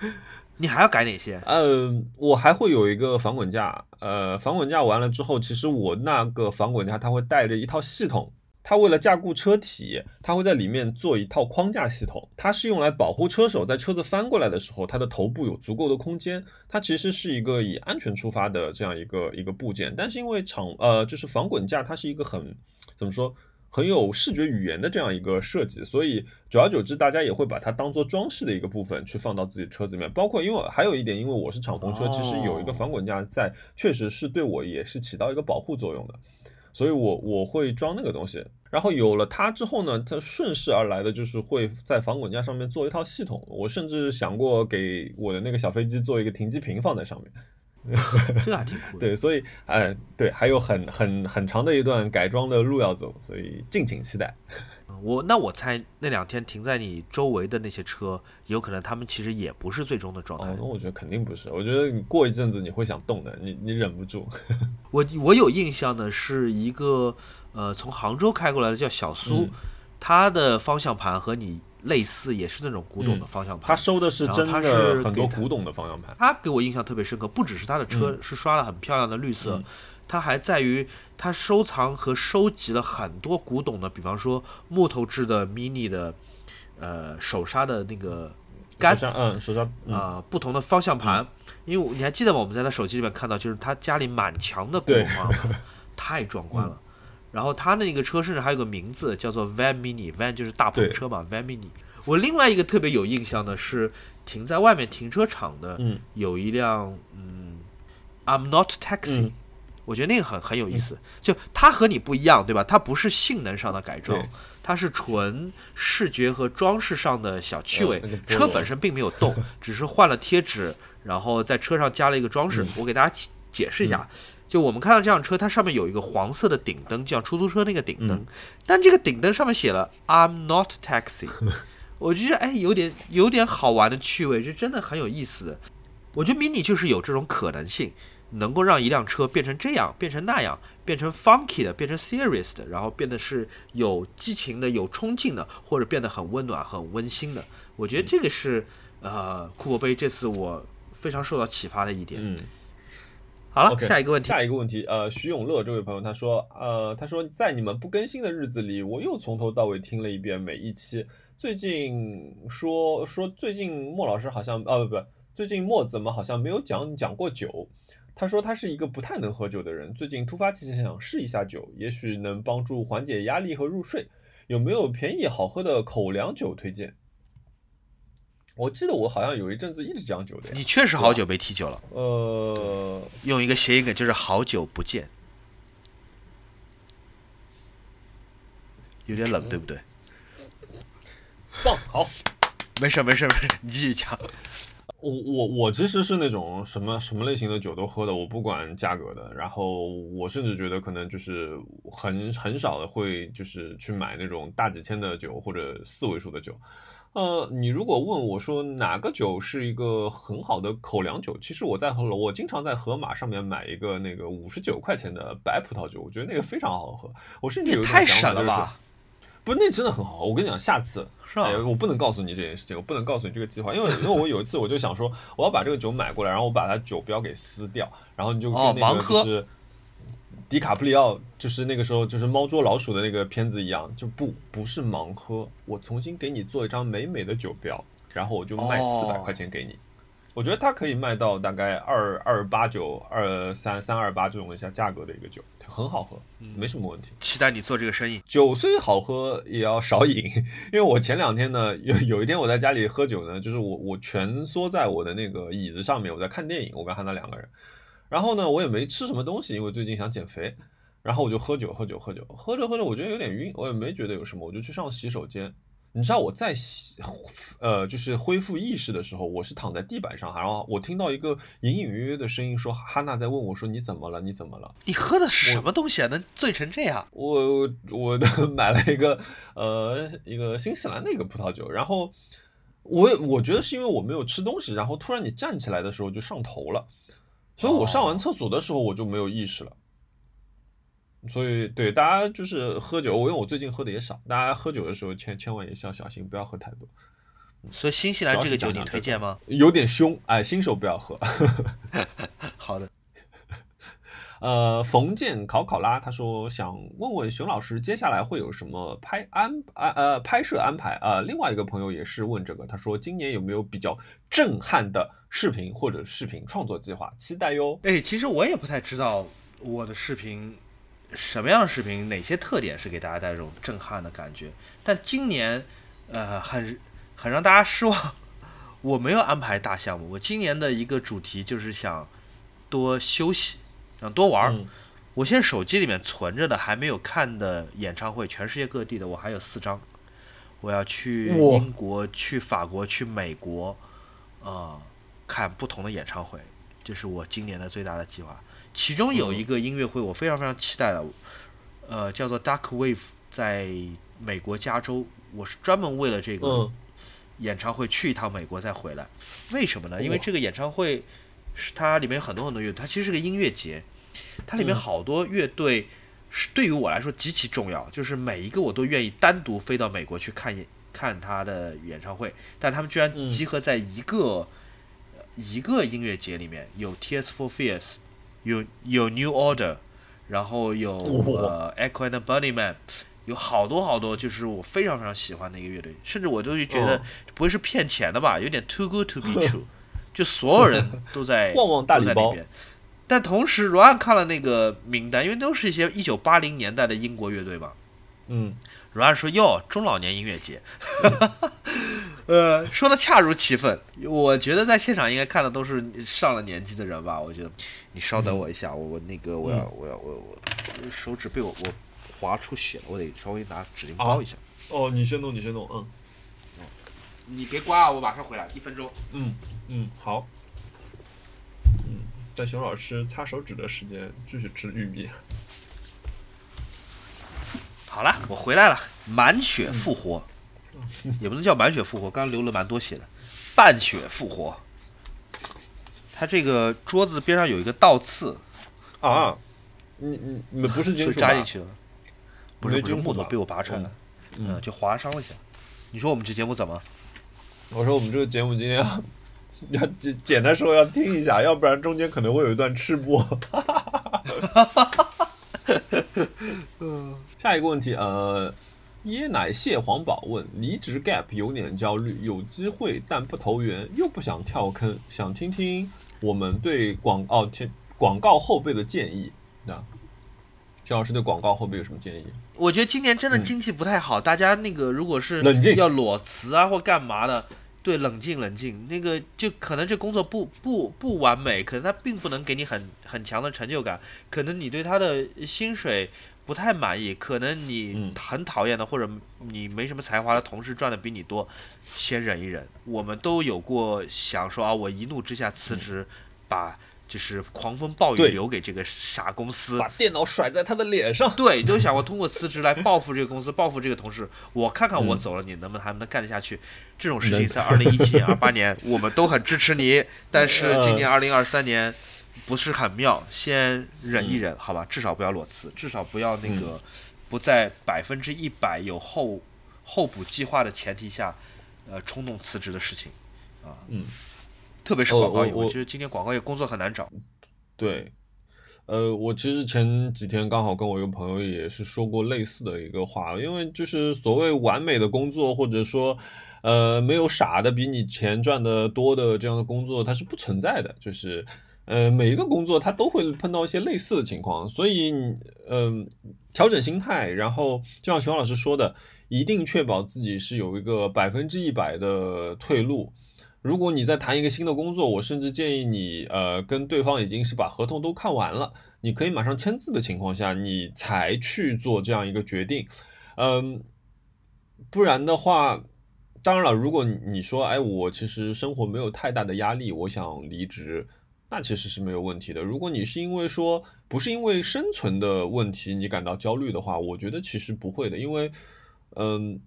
你还要改哪些？呃，我还会有一个防滚架，呃，防滚架完了之后，其实我那个防滚架它会带着一套系统。它为了加固车体，它会在里面做一套框架系统，它是用来保护车手在车子翻过来的时候，它的头部有足够的空间。它其实是一个以安全出发的这样一个一个部件，但是因为厂呃就是防滚架，它是一个很怎么说很有视觉语言的这样一个设计，所以久而久之，大家也会把它当做装饰的一个部分去放到自己车子里面。包括因为还有一点，因为我是敞篷车，其实有一个防滚架在，确实是对我也是起到一个保护作用的。所以，我我会装那个东西，然后有了它之后呢，它顺势而来的就是会在防滚架上面做一套系统。我甚至想过给我的那个小飞机做一个停机坪放在上面，这还挺 酷。对，所以，哎，对，还有很很很长的一段改装的路要走，所以敬请期待。我那我猜那两天停在你周围的那些车，有可能他们其实也不是最终的状态。那我觉得肯定不是。我觉得你过一阵子你会想动的，你你忍不住。我我有印象的是一个呃从杭州开过来的叫小苏，他的方向盘和你类似，也是那种古董的方向盘。他收的是真的很多古董的方向盘。他给我印象特别深刻，不只是他的车是刷了很漂亮的绿色。它还在于，它收藏和收集了很多古董的，比方说木头制的 mini 的，呃，手刹的那个杆，嗯，手刹啊，不同的方向盘。因为你还记得吗？我们在他手机里面看到，就是他家里满墙的古董方向盘，太壮观了。然后他那个车甚至还有个名字叫做 Van Mini，Van 就是大篷车嘛，Van Mini。我另外一个特别有印象的是停在外面停车场的，有一辆嗯，I'm Not Taxi。我觉得那个很很有意思，就它和你不一样，对吧？它不是性能上的改装，它是纯视觉和装饰上的小趣味。车本身并没有动，只是换了贴纸，然后在车上加了一个装饰。我给大家解释一下，就我们看到这辆车，它上面有一个黄色的顶灯，就像出租车那个顶灯，但这个顶灯上面写了 "I'm not taxi"，我觉得哎，有点有点好玩的趣味，这真的很有意思。我觉得 Mini 就是有这种可能性。能够让一辆车变成这样，变成那样，变成 funky 的，变成 serious 的，然后变得是有激情的、有冲劲的，或者变得很温暖、很温馨的。我觉得这个是呃，库珀杯这次我非常受到启发的一点。嗯，好了，下一个问题，下一个问题，呃，徐永乐这位朋友他说，呃，他说在你们不更新的日子里，我又从头到尾听了一遍每一期。最近说说最近莫老师好像，哦不不，最近莫怎么好像没有讲讲过酒。他说他是一个不太能喝酒的人，最近突发奇想想试一下酒，也许能帮助缓解压力和入睡。有没有便宜好喝的口粮酒推荐？我记得我好像有一阵子一直讲酒的。你确实好久没提酒了。呃，用一个谐音梗就是好久不见，有点冷，对不对？棒，好，没事没事没事，你继续讲。我我我其实是那种什么什么类型的酒都喝的，我不管价格的。然后我甚至觉得可能就是很很少的会就是去买那种大几千的酒或者四位数的酒。呃，你如果问我说哪个酒是一个很好的口粮酒，其实我在河我经常在盒马上面买一个那个五十九块钱的白葡萄酒，我觉得那个非常好喝。我甚至有太省了吧。不是那真的很好，我跟你讲，下次，哎，我不能告诉你这件事情，我不能告诉你这个计划，因为因为我有一次我就想说，我要把这个酒买过来，然后我把它酒标给撕掉，然后你就跟那个就是迪卡普里奥，就是那个时候就是猫捉老鼠的那个片子一样，就不不是盲喝，我重新给你做一张美美的酒标，然后我就卖四百块钱给你。我觉得它可以卖到大概二二八九二三三二八这种一下价格的一个酒，很好喝，没什么问题。期待你做这个生意。酒虽好喝，也要少饮。因为我前两天呢，有有一天我在家里喝酒呢，就是我我蜷缩在我的那个椅子上面，我在看电影，我跟汉娜两个人。然后呢，我也没吃什么东西，因为最近想减肥。然后我就喝酒喝酒喝酒，喝着喝着我觉得有点晕，我也没觉得有什么，我就去上洗手间。你知道我在洗，呃，就是恢复意识的时候，我是躺在地板上，然后我听到一个隐隐约约的声音，说哈娜在问我，说你怎么了？你怎么了？你喝的是什么东西啊？能醉成这样？我我买了一个呃一个新西兰的一个葡萄酒，然后我我觉得是因为我没有吃东西，然后突然你站起来的时候就上头了，所以我上完厕所的时候我就没有意识了。所以，对大家就是喝酒，我因为我最近喝的也少，大家喝酒的时候千千万也是要小心，不要喝太多。所以新西兰这个酒你推荐吗？有点凶，哎，新手不要喝。好的。呃，冯建考考拉他说想问问熊老师，接下来会有什么拍安安呃拍摄安排？呃，另外一个朋友也是问这个，他说今年有没有比较震撼的视频或者视频创作计划？期待哟。哎，其实我也不太知道我的视频。什么样的视频，哪些特点是给大家带这种震撼的感觉？但今年，呃，很很让大家失望。我没有安排大项目，我今年的一个主题就是想多休息，想多玩儿。我现在手机里面存着的还没有看的演唱会，全世界各地的，我还有四张。我要去英国、去法国、去美国，啊，看不同的演唱会，这是我今年的最大的计划。其中有一个音乐会，我非常非常期待的，呃，叫做 Dark Wave，在美国加州，我是专门为了这个演唱会去一趟美国再回来。为什么呢？因为这个演唱会是它里面有很多很多乐队，它其实是个音乐节，它里面好多乐队是对于我来说极其重要，就是每一个我都愿意单独飞到美国去看看他的演唱会，但他们居然集合在一个一个音乐节里面，有 Tears for Fears。有有 New Order，然后有呃 Echo and Bunnyman，有好多好多，就是我非常非常喜欢的一个乐队，甚至我都觉得不会是骗钱的吧，有点 Too Good to Be True，就所有人都在 都在里边。但同时，罗安看了那个名单，因为都是一些一九八零年代的英国乐队嘛，嗯。罗安说：“哟，中老年音乐节，呃，说的恰如其分。我觉得在现场应该看的都是上了年纪的人吧。我觉得，你稍等我一下，我我那个我要我要我我手指被我我划出血了，我得稍微拿纸巾包一下。哦，你先弄，你先弄，嗯，你别挂，我马上回来，一分钟。嗯嗯，好。嗯，在熊老师擦手指的时间，继续吃玉米。”好了，我回来了，满血复活，也不能叫满血复活，刚流了蛮多血的，半血复活。他这个桌子边上有一个倒刺啊，你你你们不是 金属扎进去了，不是不是木头被我拔出来了，嗯，就划伤了一下。你说我们这节目怎么？我说我们这个节目今天要要简简单说要听一下，要不然中间可能会有一段吃播。嗯，下一个问题，呃，椰奶蟹黄堡问：离职 gap 有点焦虑，有机会但不投缘，又不想跳坑，想听听我们对广告天广告后辈的建议。那徐老师对广告后辈有什么建议？我觉得今年真的经济不太好，大家那个如果是冷静要裸辞啊或干嘛的。对，冷静冷静，那个就可能这工作不不不完美，可能他并不能给你很很强的成就感，可能你对他的薪水不太满意，可能你很讨厌的或者你没什么才华的同事赚的比你多，先忍一忍。我们都有过想说啊，我一怒之下辞职，把。就是狂风暴雨留给这个傻公司，把电脑甩在他的脸上。对，就想过通过辞职来报复这个公司，报复这个同事。我看看我走了，你能不能还能干得下去？这种事情在二零一七年、二八年，我们都很支持你。但是 今年二零二三年不是很妙，先忍一忍，好吧？至少不要裸辞，至少不要那个不在百分之一百有后候补计划的前提下，呃，冲动辞职的事情啊。嗯。特别是广告业，我觉得今天广告业工作很难找。对，呃，我其实前几天刚好跟我一个朋友也是说过类似的一个话，因为就是所谓完美的工作，或者说，呃，没有傻的比你钱赚的多的这样的工作，它是不存在的。就是，呃，每一个工作它都会碰到一些类似的情况，所以，嗯，调整心态，然后就像熊老师说的，一定确保自己是有一个百分之一百的退路。如果你在谈一个新的工作，我甚至建议你，呃，跟对方已经是把合同都看完了，你可以马上签字的情况下，你才去做这样一个决定，嗯，不然的话，当然了，如果你说，哎，我其实生活没有太大的压力，我想离职，那其实是没有问题的。如果你是因为说不是因为生存的问题你感到焦虑的话，我觉得其实不会的，因为，嗯。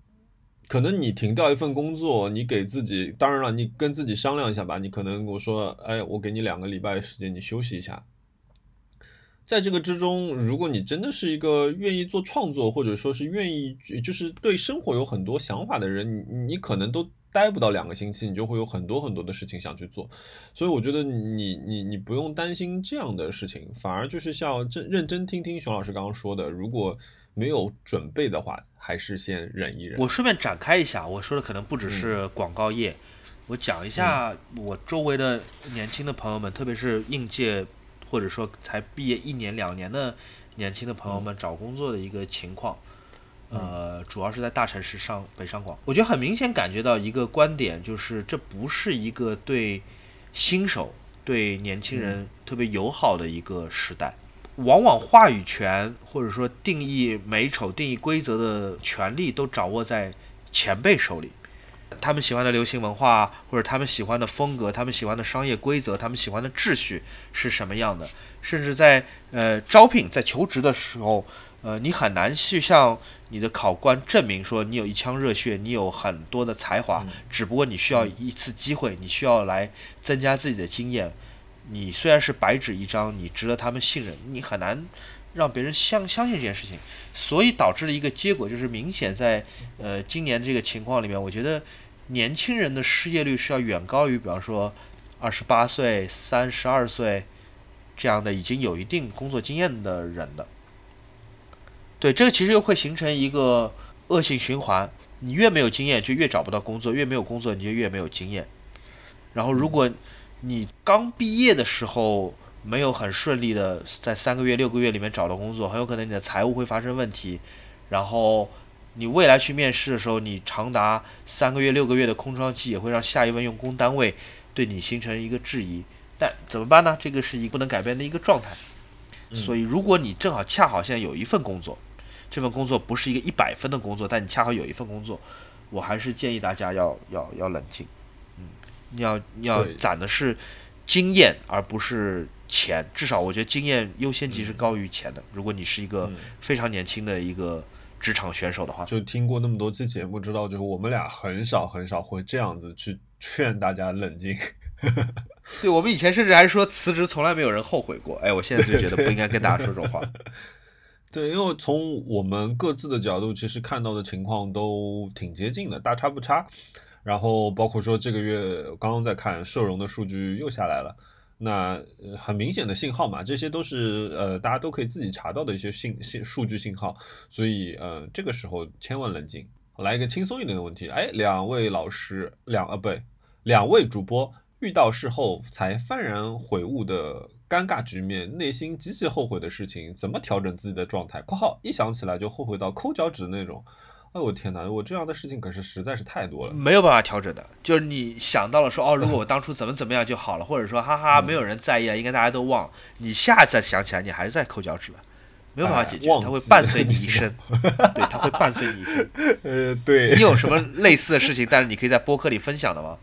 可能你停掉一份工作，你给自己，当然了，你跟自己商量一下吧。你可能我说，哎，我给你两个礼拜时间，你休息一下。在这个之中，如果你真的是一个愿意做创作，或者说是愿意就是对生活有很多想法的人，你你可能都待不到两个星期，你就会有很多很多的事情想去做。所以我觉得你你你不用担心这样的事情，反而就是像真认真听听熊老师刚刚说的，如果。没有准备的话，还是先忍一忍。我顺便展开一下，我说的可能不只是广告业，我讲一下我周围的年轻的朋友们，特别是应届或者说才毕业一年两年的年轻的朋友们找工作的一个情况。呃，主要是在大城市上北上广，我觉得很明显感觉到一个观点，就是这不是一个对新手、对年轻人特别友好的一个时代。往往话语权或者说定义美丑、定义规则的权利都掌握在前辈手里。他们喜欢的流行文化，或者他们喜欢的风格，他们喜欢的商业规则，他们喜欢的秩序是什么样的？甚至在呃招聘、在求职的时候，呃，你很难去向你的考官证明说你有一腔热血，你有很多的才华。只不过你需要一次机会，你需要来增加自己的经验。你虽然是白纸一张，你值得他们信任，你很难让别人相相信这件事情，所以导致了一个结果就是明显在呃今年这个情况里面，我觉得年轻人的失业率是要远高于比方说二十八岁、三十二岁这样的已经有一定工作经验的人的。对，这个其实又会形成一个恶性循环，你越没有经验就越找不到工作，越没有工作你就越没有经验，然后如果。你刚毕业的时候没有很顺利的在三个月、六个月里面找到工作，很有可能你的财务会发生问题。然后你未来去面试的时候，你长达三个月、六个月的空窗期也会让下一份用工单位对你形成一个质疑。但怎么办呢？这个是一不能改变的一个状态。所以，如果你正好恰好现在有一份工作，这份工作不是一个一百分的工作，但你恰好有一份工作，我还是建议大家要要要冷静。你要你要攒的是经验，而不是钱。至少我觉得经验优先级是高于钱的。如果你是一个非常年轻的一个职场选手的话，就听过那么多期节目，知道就是我们俩很少很少会这样子去劝大家冷静。对，我们以前甚至还说辞职从来没有人后悔过。哎，我现在就觉得不应该跟大家说这种话。对，对因为从我们各自的角度，其实看到的情况都挺接近的，大差不差。然后包括说这个月刚刚在看社融的数据又下来了，那很明显的信号嘛，这些都是呃大家都可以自己查到的一些信信数据信号。所以呃这个时候千万冷静。来一个轻松一点的问题，哎，两位老师，两呃不对，两位主播。遇到事后才幡然悔悟的尴尬局面，内心极其后悔的事情，怎么调整自己的状态？（括号一想起来就后悔到抠脚趾那种。）哎我天哪，我这样的事情可是实在是太多了，没有办法调整的。就是你想到了说哦，如果我当初怎么怎么样就好了，或者说哈哈没有人在意啊，应该大家都忘。你下次再想起来，你还是在抠脚趾了，没有办法解决，它会伴随你一生。对，它会伴随你一生。呃，对。你有什么类似的事情，但是你可以在播客里分享的吗？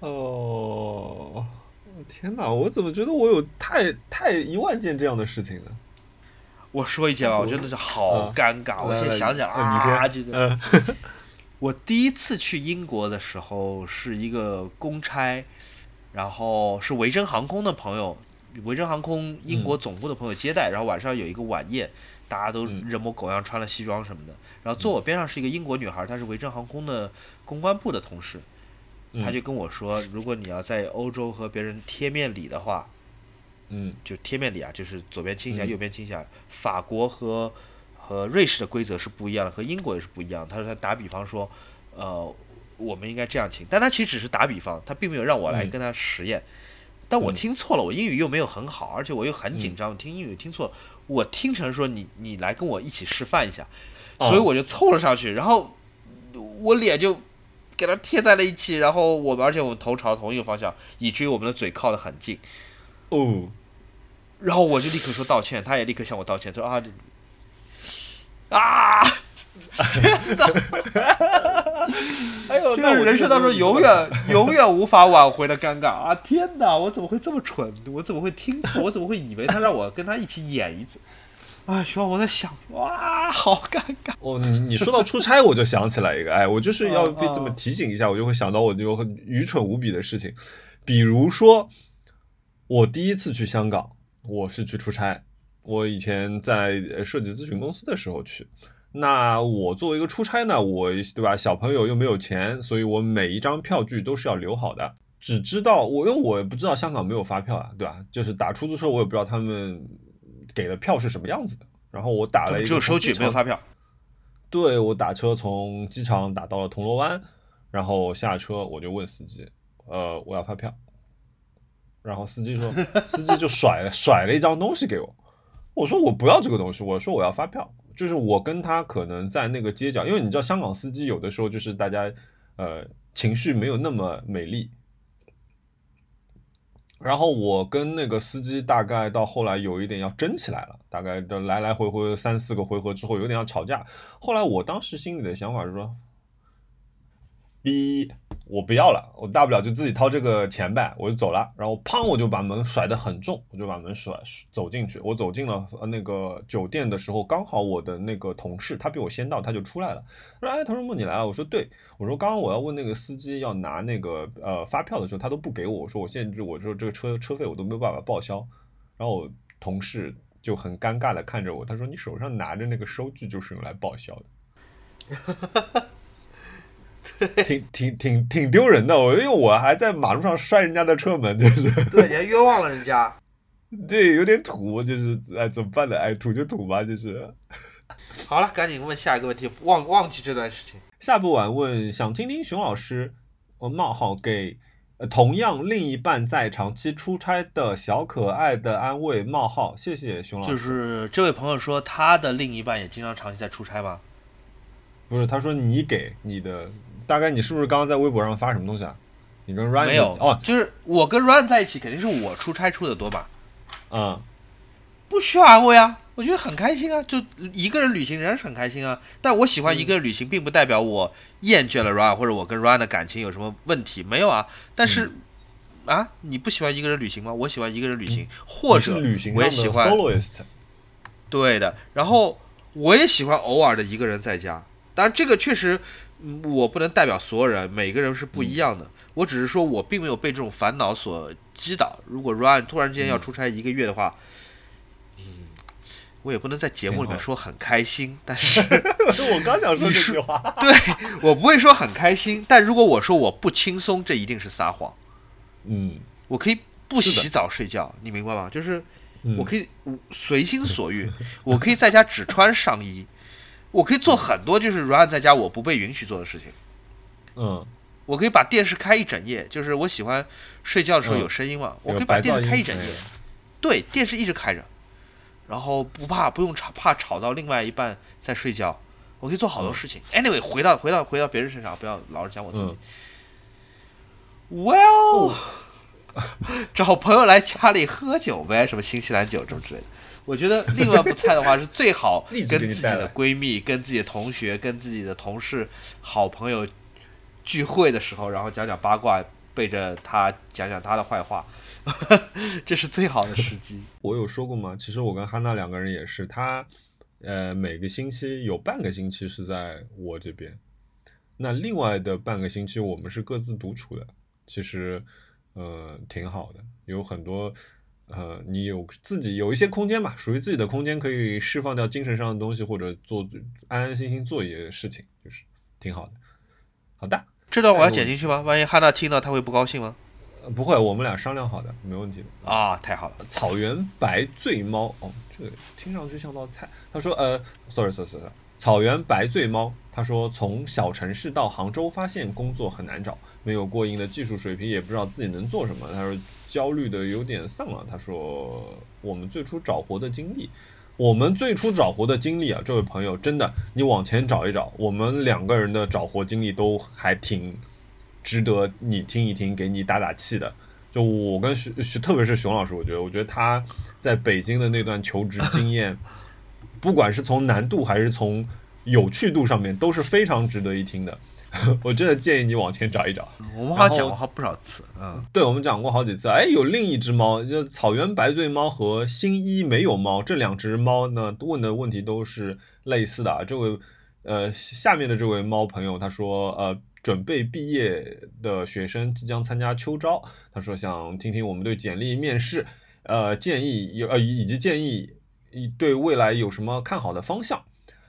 哦，天哪！我怎么觉得我有太太一万件这样的事情呢？我说一件啊，我真的是好尴尬。我先想想啊，就是我第一次去英国的时候是一个公差，然后是维珍航空的朋友，维珍航空英国总部的朋友接待，然后晚上有一个晚宴，大家都人模狗样，穿了西装什么的。然后坐我边上是一个英国女孩，她是维珍航空的公关部的同事。他就跟我说，如果你要在欧洲和别人贴面礼的话，嗯，就贴面礼啊，就是左边亲一下，右边亲一下。法国和和瑞士的规则是不一样的，和英国也是不一样。他说他打比方说，呃，我们应该这样亲，但他其实只是打比方，他并没有让我来跟他实验。但我听错了，我英语又没有很好，而且我又很紧张，听英语听错了，我听成说你你来跟我一起示范一下，所以我就凑了上去，然后我脸就。给它贴在了一起，然后我们，而且我们头朝同一个方向，以至于我们的嘴靠得很近。哦，然后我就立刻说道歉，他也立刻向我道歉，他说啊，啊，天哪！哎呦，这是人生当中永远永远无法挽回的尴尬啊！天哪，我怎么会这么蠢？我怎么会听错？我怎么会以为他让我跟他一起演一次？哎，徐浩，我在想，哇，好尴尬哦！你你说到出差，我就想起来一个，哎，我就是要被这么提醒一下，我就会想到我那个愚蠢无比的事情，比如说，我第一次去香港，我是去出差，我以前在设计咨询公司的时候去，那我作为一个出差呢，我对吧，小朋友又没有钱，所以我每一张票据都是要留好的，只知道我，因为我也不知道香港没有发票啊，对吧？就是打出租车，我也不知道他们。给的票是什么样子的？然后我打了一个，只有收据没有发票。对我打车从机场打到了铜锣湾，然后下车我就问司机，呃，我要发票。然后司机说，司机就甩了甩了一张东西给我。我说我不要这个东西，我说我要发票。就是我跟他可能在那个街角，因为你知道香港司机有的时候就是大家呃情绪没有那么美丽。然后我跟那个司机大概到后来有一点要争起来了，大概的来来回回三四个回合之后有点要吵架。后来我当时心里的想法是说。逼我不要了，我大不了就自己掏这个钱呗，我就走了。然后砰，我就把门甩得很重，我就把门甩走进去。我走进了那个酒店的时候，刚好我的那个同事他比我先到，他就出来了。说：“哎，唐叔梦你来了。”我说：“对。”我说：“刚刚我要问那个司机要拿那个呃发票的时候，他都不给我。我说我现在我说这个车车费我都没有办法报销。”然后我同事就很尴尬的看着我，他说：“你手上拿着那个收据就是用来报销的。” 挺挺挺挺丢人的，我因为我还在马路上摔人家的车门，就是对，你还冤枉了人家，对，有点土，就是哎，怎么办呢？哎，土就土吧，就是。好了，赶紧问下一个问题，忘忘记这段事情。下不晚问，想听听熊老师，呃，冒号给同样另一半在长期出差的小可爱的安慰，冒号，谢谢熊老师。就是这位朋友说，他的另一半也经常长期在出差吗？不是，他说你给你的。大概你是不是刚刚在微博上发什么东西啊？你跟 Ryan 没有哦，就是我跟 Ryan 在一起，肯定是我出差出的多吧？嗯，不需要安慰啊，我觉得很开心啊，就一个人旅行仍然是很开心啊。但我喜欢一个人旅行，并不代表我厌倦了 Ryan 或者我跟 Ryan 的感情有什么问题，没有啊。但是啊，你不喜欢一个人旅行吗？我喜欢一个人旅行，或者我也喜欢 soloist。对的，然后我也喜欢偶尔的一个人在家，当然这个确实。我不能代表所有人，每个人是不一样的。我只是说我并没有被这种烦恼所击倒。如果 Ryan 突然之间要出差一个月的话，嗯，我也不能在节目里面说很开心。但是，我刚想说这句话，对我不会说很开心。但如果我说我不轻松，这一定是撒谎。嗯，我可以不洗澡睡觉，你明白吗？就是我可以随心所欲，我可以在家只穿上衣。我可以做很多就是 run 在家我不被允许做的事情，嗯，我可以把电视开一整夜，就是我喜欢睡觉的时候有声音嘛，我可以把电视开一整夜，对，电视一直开着，然后不怕不用吵怕吵到另外一半在睡觉，我可以做好多事情。Anyway，回到回到回到别人身上，不要老是讲我自己。Well，找朋友来家里喝酒呗，什么新西兰酒什么之类的。我觉得另外不菜的话是最好 跟自己的闺蜜、跟自己的同学、跟自己的同事、好朋友聚会的时候，然后讲讲八卦，背着他讲讲他的坏话，这是最好的时机。我有说过吗？其实我跟哈娜两个人也是，她呃每个星期有半个星期是在我这边，那另外的半个星期我们是各自独处的，其实呃挺好的，有很多。呃，你有自己有一些空间吧，属于自己的空间，可以释放掉精神上的东西，或者做安安心心做一些事情，就是挺好的。好的，这段我要剪进去吗？万一哈娜听到，他会不高兴吗？不会，我们俩商量好的，没问题的。啊，太好了！草原白醉猫，哦，这个听上去像道菜。他说，呃，sorry，sorry，sorry，草原白醉猫。他说，从小城市到杭州，发现工作很难找，没有过硬的技术水平，也不知道自己能做什么。他说。焦虑的有点丧了。他说：“我们最初找活的经历，我们最初找活的经历啊，这位朋友，真的，你往前找一找，我们两个人的找活经历都还挺值得你听一听，给你打打气的。就我跟熊，特别是熊老师，我觉得，我觉得他在北京的那段求职经验，不管是从难度还是从有趣度上面，都是非常值得一听的。” 我真的建议你往前找一找。我们好像讲过好不少次，嗯，对，我们讲过好几次。哎，有另一只猫，就草原白醉猫和新一没有猫，这两只猫呢问的问题都是类似的啊。这位呃下面的这位猫朋友他说，呃，准备毕业的学生即将参加秋招，他说想听听我们对简历面试呃建议有呃以及建议对未来有什么看好的方向。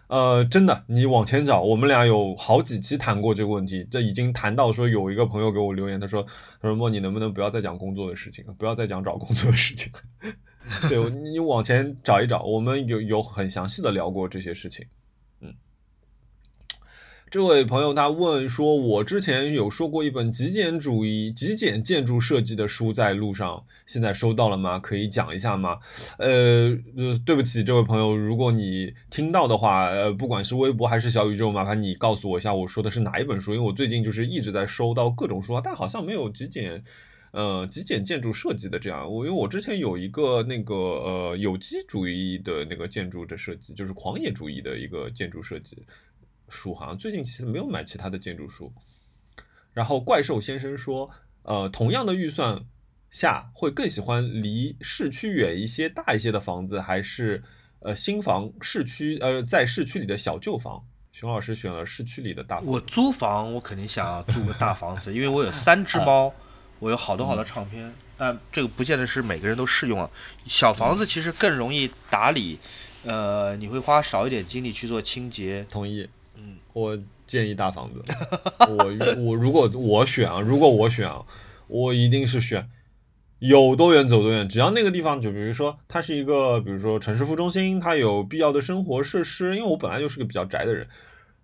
呃，真的，你往前找，我们俩有好几期谈过这个问题，这已经谈到说有一个朋友给我留言，他说，他说莫，你能不能不要再讲工作的事情，不要再讲找工作的事情。对，你往前找一找，我们有有很详细的聊过这些事情。这位朋友他问说：“我之前有说过一本极简主义、极简建筑设计的书在路上，现在收到了吗？可以讲一下吗？”呃，对不起，这位朋友，如果你听到的话，呃，不管是微博还是小宇宙，麻烦你告诉我一下，我说的是哪一本书？因为我最近就是一直在收到各种书啊，但好像没有极简，呃，极简建筑设计的这样。我因为我之前有一个那个呃有机主义的那个建筑的设计，就是狂野主义的一个建筑设计。书好像最近其实没有买其他的建筑书。然后怪兽先生说，呃，同样的预算下会更喜欢离市区远一些、大一些的房子，还是呃新房市区呃在市区里的小旧房？熊老师选了市区里的大。我租房，我肯定想要租个大房子，因为我有三只 猫，我有好多好多唱片。但这个不见得是每个人都适用啊。小房子其实更容易打理，呃，你会花少一点精力去做清洁。同意。我建议大房子。我我如果我选啊，如果我选啊，我一定是选有多远走多远。只要那个地方，就比如说它是一个，比如说城市副中心，它有必要的生活设施。因为我本来就是个比较宅的人。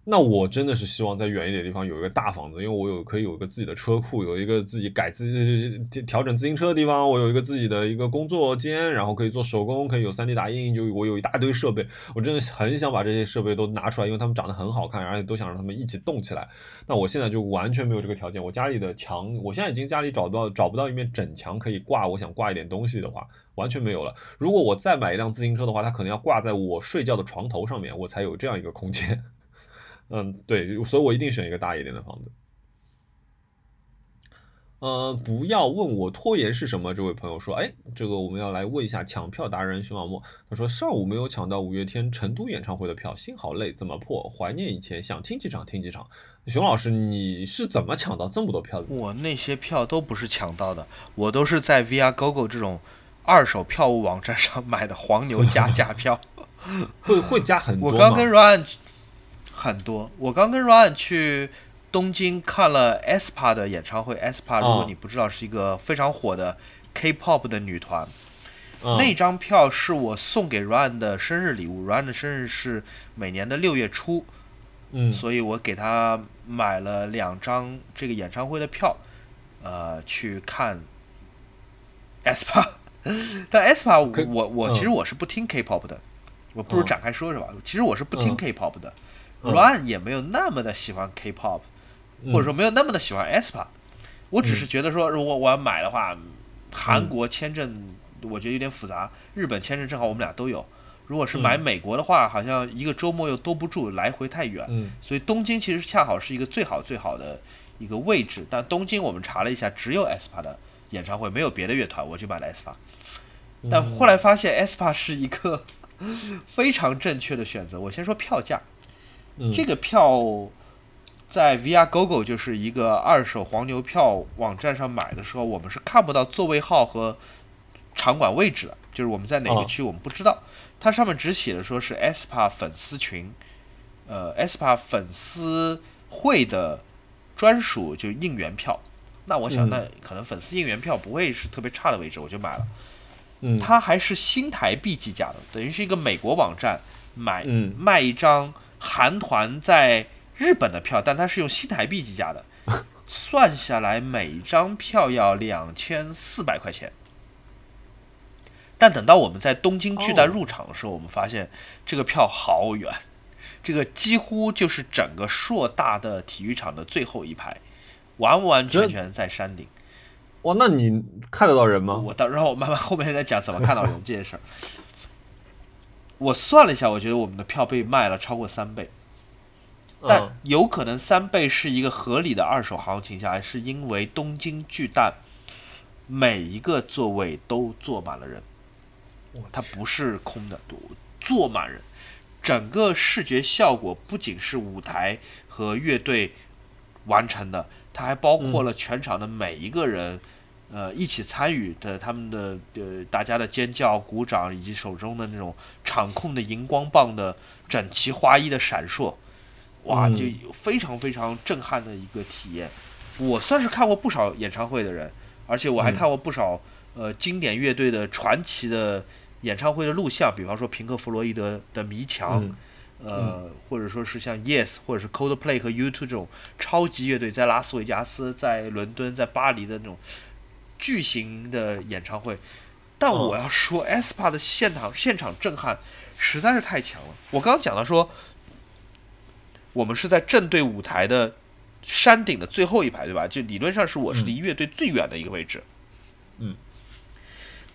那我真的是希望在远一点的地方有一个大房子，因为我有可以有一个自己的车库，有一个自己改自己调整自行车的地方，我有一个自己的一个工作间，然后可以做手工，可以有 3D 打印，就我有一大堆设备，我真的很想把这些设备都拿出来，因为他们长得很好看，而且都想让他们一起动起来。那我现在就完全没有这个条件，我家里的墙，我现在已经家里找不到找不到一面整墙可以挂，我想挂一点东西的话，完全没有了。如果我再买一辆自行车的话，它可能要挂在我睡觉的床头上面，我才有这样一个空间。嗯，对，所以我一定选一个大一点的房子。呃，不要问我拖延是什么。这位朋友说，哎，这个我们要来问一下抢票达人熊小莫。他说上午没有抢到五月天成都演唱会的票，心好累，怎么破？怀念以前，想听几场听几场。熊老师，你是怎么抢到这么多票的？我那些票都不是抢到的，我都是在 Viagogo 这种二手票务网站上买的黄牛加价票。会会加很多我刚跟 Ryan 很多，我刚跟 Ryan 去。东京看了 aespa 的演唱会，aespa 如果你不知道是一个非常火的 K-pop 的女团，那张票是我送给 Ryan 的生日礼物。Ryan 的生日是每年的六月初，嗯，所以我给他买了两张这个演唱会的票，呃，去看 aespa。但 aespa 我我其实我是不听 K-pop 的，我不如展开说说吧。其实我是不听 K-pop 的，Ryan 也没有那么的喜欢 K-pop。或者说没有那么的喜欢 aespa，我只是觉得说，如果我要买的话，韩国签证我觉得有点复杂，日本签证正好我们俩都有。如果是买美国的话，好像一个周末又兜不住，来回太远。所以东京其实恰好是一个最好最好的一个位置。但东京我们查了一下，只有 aespa 的演唱会，没有别的乐团，我就买了 aespa。但后来发现 aespa 是一个 非常正确的选择。我先说票价，这个票。在 Viagogo 就是一个二手黄牛票网站上买的时候，我们是看不到座位号和场馆位置的，就是我们在哪个区我们不知道。它上面只写的说是 aespa 粉丝群，呃，aespa 粉丝会的专属就应援票。那我想，那可能粉丝应援票不会是特别差的位置，我就买了。嗯，它还是新台币计价的，等于是一个美国网站买卖一张韩团在。日本的票，但它是用新台币计价的，算下来每张票要两千四百块钱。但等到我们在东京巨蛋入场的时候，我们发现这个票好远，这个几乎就是整个硕大的体育场的最后一排，完完全全在山顶。哇，那你看得到人吗？我到，然后我慢慢后面再讲怎么看到人这件事儿。我算了一下，我觉得我们的票被卖了超过三倍。但有可能三倍是一个合理的二手行情下来，是因为东京巨蛋每一个座位都坐满了人，它不是空的，坐满人。整个视觉效果不仅是舞台和乐队完成的，它还包括了全场的每一个人，呃，一起参与的他们的呃大家的尖叫、鼓掌，以及手中的那种场控的荧光棒的整齐划一的闪烁。哇，就非常非常震撼的一个体验。我算是看过不少演唱会的人，而且我还看过不少呃经典乐队的传奇的演唱会的录像，比方说平克·弗洛伊德的《迷墙》，呃，或者说是像 Yes，或者是 Coldplay 和 U2 这种超级乐队在拉斯维加斯、在伦敦、在巴黎的那种巨型的演唱会。但我要说，aespa 的现场现场震撼实在是太强了。我刚刚讲到说。我们是在正对舞台的山顶的最后一排，对吧？就理论上是我是离乐队最远的一个位置。嗯，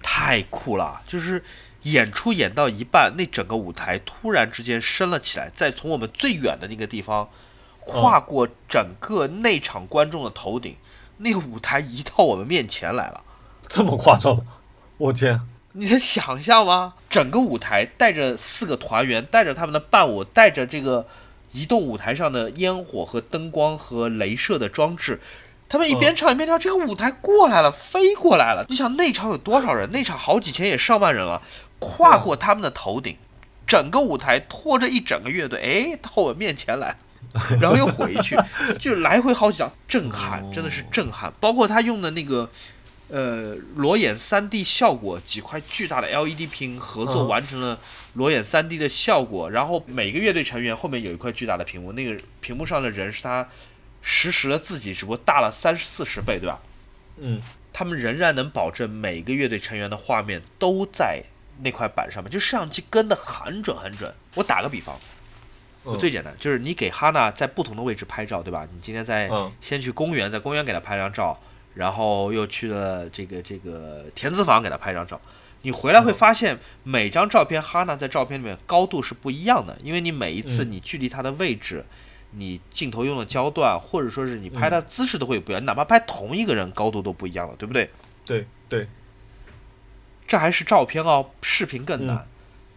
太酷了！就是演出演到一半，那整个舞台突然之间升了起来，再从我们最远的那个地方跨过整个内场观众的头顶，那个舞台移到我们面前来了。这么夸张？我天！你能想象吗？整个舞台带着四个团员，带着他们的伴舞，带着这个。移动舞台上的烟火和灯光和镭射的装置，他们一边唱一边跳，这个舞台过来了，飞过来了。你想那场有多少人？那场好几千也上万人了，跨过他们的头顶，整个舞台拖着一整个乐队，哎，到我面前来，然后又回去，就来回好几张，震撼，真的是震撼。包括他用的那个。呃，裸眼 3D 效果，几块巨大的 LED 屏合作完成了裸眼 3D 的效果。然后每个乐队成员后面有一块巨大的屏幕，那个屏幕上的人是他实时的自己，只不过大了三四十倍，对吧？嗯，他们仍然能保证每个乐队成员的画面都在那块板上面，就摄像机跟的很准很准。我打个比方，最简单就是你给哈娜在不同的位置拍照，对吧？你今天在先去公园，在公园给她拍张照。然后又去了这个这个田子坊给她拍张照，你回来会发现每张照片哈娜在照片里面高度是不一样的，因为你每一次你距离她的位置，你镜头用的焦段，或者说是你拍的姿势都会不一样，哪怕拍同一个人，高度都不一样了，对不对？对对，这还是照片哦，视频更难。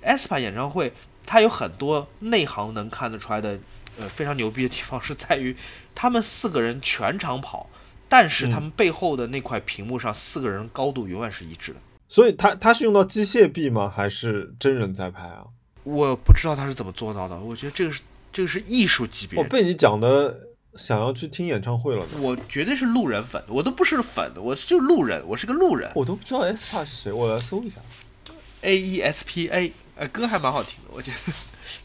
aespa 演唱会它有很多内行能看得出来的，呃，非常牛逼的地方是在于，他们四个人全场跑，但是他们背后的那块屏幕上四个人高度永远是一致的。所以他他是用到机械臂吗？还是真人在拍啊？我不知道他是怎么做到的。我觉得这个是这个是艺术级别。我被你讲的想要去听演唱会了。我绝对是路人粉，我都不是粉，我就路人，我是个路人。我都不知道 aespa 是谁，我来搜一下。A E S P A，呃，歌还蛮好听的，我觉得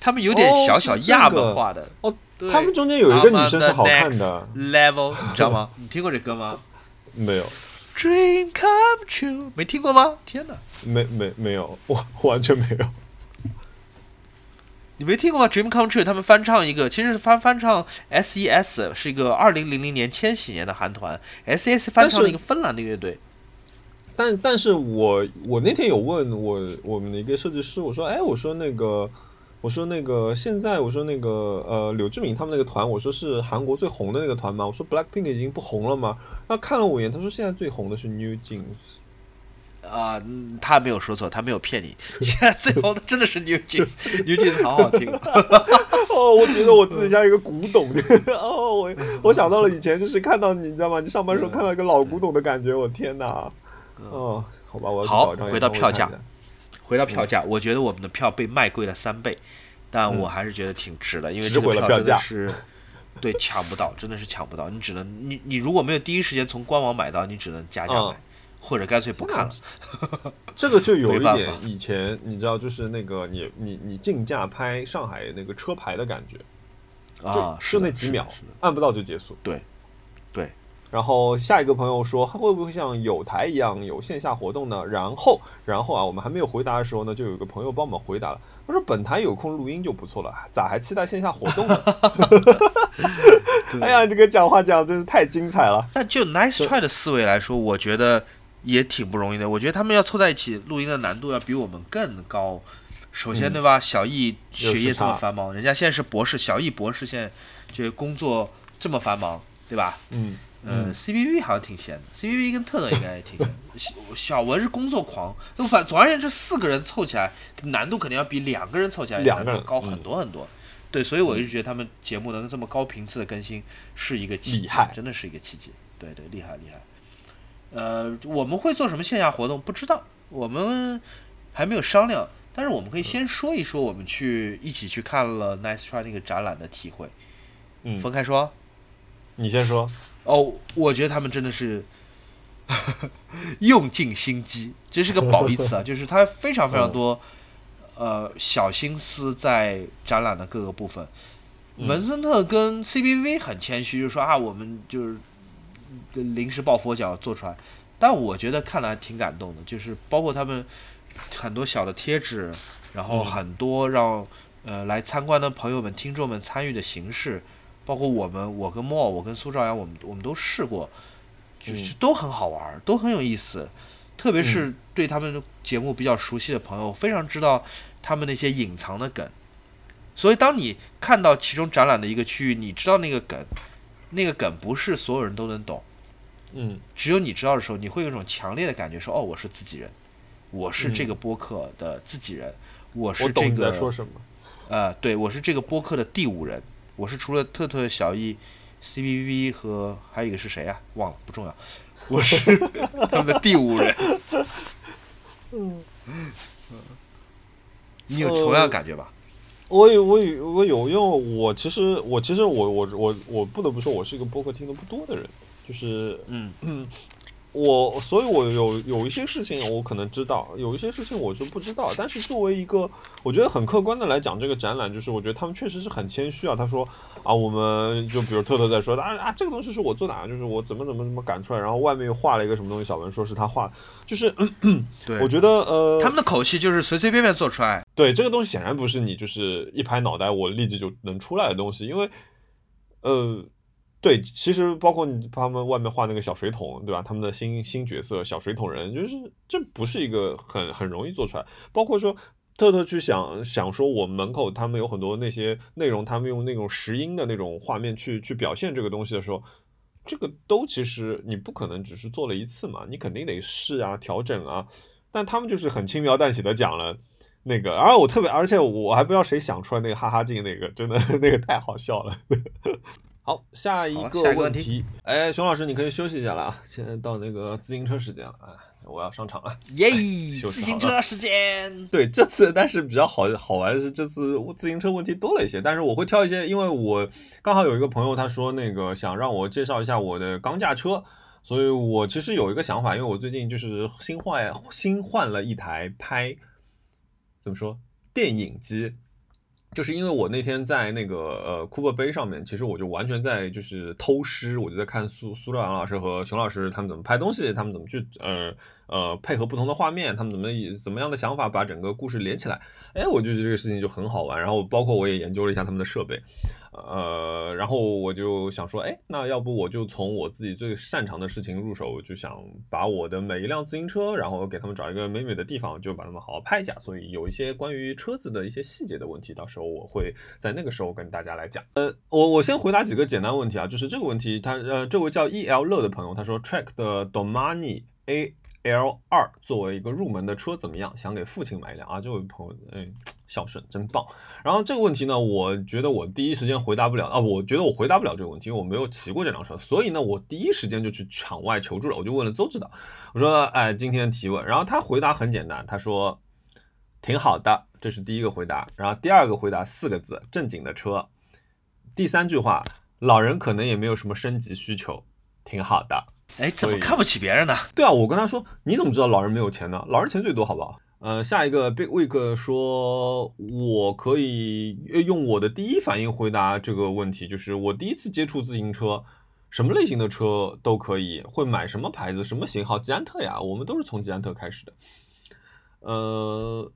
他们有点小小亚文化的。哦，他们中间有一个女生是好看的。Level，你知道吗？你听过这歌吗？没有。Dream come true，没听过吗？天哪，没没没有，我完全没有。你没听过吗？Dream come true，他们翻唱一个，其实是翻翻唱 S.E.S，是一个二零零零年千禧年的韩团，S.E.S 翻唱了一个芬兰的乐队。但但是我我那天有问我我们的一个设计师，我说，哎，我说那个。我说那个现在我说那个呃柳志敏他们那个团我说是韩国最红的那个团吗？我说 Blackpink 已经不红了吗？他看了我一眼，他说现在最红的是 New Jeans。啊，他没有说错，他没有骗你。现在最红的真的是 New Jeans，New Jeans 好好听。哦，我觉得我自己像一个古董。哦，我我想到了以前就是看到你知道吗？你上班时候看到一个老古董的感觉，我天哪！哦，好吧，我好回到票价。回到票价，我觉得我们的票被卖贵了三倍，但我还是觉得挺值的，因为这个票真的是 对抢不到，真的是抢不到。你只能你你如果没有第一时间从官网买到，你只能加价买，或者干脆不看了。这个就有一点以前你知道，就是那个你你你竞价拍上海那个车牌的感觉啊，就那几秒，按不到就结束。对对。然后下一个朋友说，会不会像有台一样有线下活动呢？然后，然后啊，我们还没有回答的时候呢，就有个朋友帮我们回答了。他说：“本台有空录音就不错了，咋还期待线下活动呢？” 哎呀，这个讲话讲真是太精彩了。那就 Nice Try 的思维来说，我觉得也挺不容易的。我觉得他们要凑在一起录音的难度要比我们更高。首先，对吧？小易学业这么繁忙，人家现在是博士，小易博士现在这工作这么繁忙，对吧？嗯。嗯，C B V 好像挺闲的，C B V 跟特特应该也挺闲。小 小文是工作狂，那反总而言之，四个人凑起来难度肯定要比两个人凑起来难度高很多很多。对，所以我一直觉得他们节目能这么高频次的更新是一个奇迹，真的是一个奇迹。对对，厉害厉害。呃，我们会做什么线下活动？不知道，我们还没有商量。但是我们可以先说一说我们去一起去看了 Nice Try 那个展览的体会。嗯，分开说。你先说。哦，我觉得他们真的是 用尽心机，这是个褒义词啊，就是他非常非常多呃小心思在展览的各个部分。文森特跟 CBV 很谦虚，就说啊，我们就是临时抱佛脚做出来，但我觉得看了还挺感动的，就是包括他们很多小的贴纸，然后很多让呃来参观的朋友们、听众们参与的形式。包括我们，我跟莫，我跟苏兆阳，我们我们都试过，就是都很好玩，都很有意思。特别是对他们节目比较熟悉的朋友，非常知道他们那些隐藏的梗。所以，当你看到其中展览的一个区域，你知道那个梗，那个梗不是所有人都能懂，嗯，只有你知道的时候，你会有一种强烈的感觉，说：“哦，我是自己人，我是这个播客的自己人，我是这个。”在说什么？呃，对，我是这个播客的第五人。我是除了特特、小易、C B V 和还有一个是谁呀？忘了，不重要。我是 他们的第五人。嗯你有同样感觉吧？我有，我有，我有，因为我其实，我其实，我我我我不得不说，我是一个播客听的不多的人，就是嗯嗯。我，所以，我有有一些事情我可能知道，有一些事情我是不知道。但是作为一个，我觉得很客观的来讲，这个展览，就是我觉得他们确实是很谦虚啊。他说啊，我们就比如特特在说啊啊，这个东西是我做的，就是我怎么怎么怎么赶出来，然后外面又画了一个什么东西，小文说是他画，就是对，我觉得呃，他们的口气就是随随便便做出来。对，这个东西显然不是你就是一拍脑袋我立即就能出来的东西，因为呃。对，其实包括他们外面画那个小水桶，对吧？他们的新新角色小水桶人，就是这不是一个很很容易做出来。包括说特特去想想说，我门口他们有很多那些内容，他们用那种石英的那种画面去去表现这个东西的时候，这个都其实你不可能只是做了一次嘛，你肯定得试啊，调整啊。但他们就是很轻描淡写的讲了那个，而我特别，而且我还不知道谁想出来那个哈哈镜，那个真的 那个太好笑了。好，下一个问题，哎，熊老师，你可以休息一下了啊，现在到那个自行车时间了啊。我要上场了，耶！自行车时间。对，这次但是比较好好玩的是，这次自行车问题多了一些，但是我会挑一些，因为我刚好有一个朋友，他说那个想让我介绍一下我的钢架车，所以我其实有一个想法，因为我最近就是新换新换了一台拍，怎么说电影机。就是因为我那天在那个呃库珀杯上面，其实我就完全在就是偷师，我就在看苏苏兆阳老师和熊老师他们怎么拍东西，他们怎么去呃呃配合不同的画面，他们怎么以怎么样的想法把整个故事连起来。哎，我就觉得这个事情就很好玩。然后包括我也研究了一下他们的设备。呃，然后我就想说，哎，那要不我就从我自己最擅长的事情入手，就想把我的每一辆自行车，然后给他们找一个美美的地方，就把他们好好拍一下。所以有一些关于车子的一些细节的问题，到时候我会在那个时候跟大家来讲。呃，我我先回答几个简单问题啊，就是这个问题，他呃，这位叫 E L 乐的朋友，他说 Track 的 Domani A L 二作为一个入门的车怎么样？想给父亲买一辆啊，这位朋友，哎。孝顺真棒。然后这个问题呢，我觉得我第一时间回答不了啊，我觉得我回答不了这个问题，因为我没有骑过这辆车，所以呢，我第一时间就去场外求助了，我就问了邹指导，我说，哎，今天提问，然后他回答很简单，他说挺好的，这是第一个回答。然后第二个回答四个字，正经的车。第三句话，老人可能也没有什么升级需求，挺好的。哎，怎么看不起别人呢？对啊，我跟他说，你怎么知道老人没有钱呢？老人钱最多，好不好？呃，下一个 Big Week 说，我可以用我的第一反应回答这个问题，就是我第一次接触自行车，什么类型的车都可以，会买什么牌子、什么型号，捷安特呀，我们都是从捷安特开始的，呃。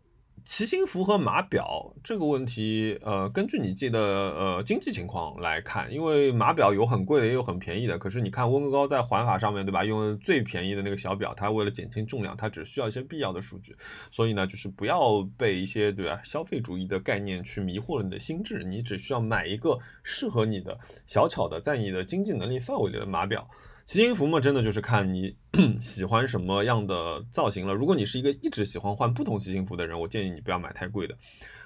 骑行服和码表这个问题，呃，根据你自己的呃经济情况来看，因为码表有很贵的，也有很便宜的。可是你看温格高在环法上面对吧，用最便宜的那个小表，它为了减轻重量，它只需要一些必要的数据。所以呢，就是不要被一些对吧消费主义的概念去迷惑了你的心智，你只需要买一个适合你的小巧的，在你的经济能力范围内的码表。骑行服嘛，真的就是看你 喜欢什么样的造型了。如果你是一个一直喜欢换不同骑行服的人，我建议你不要买太贵的。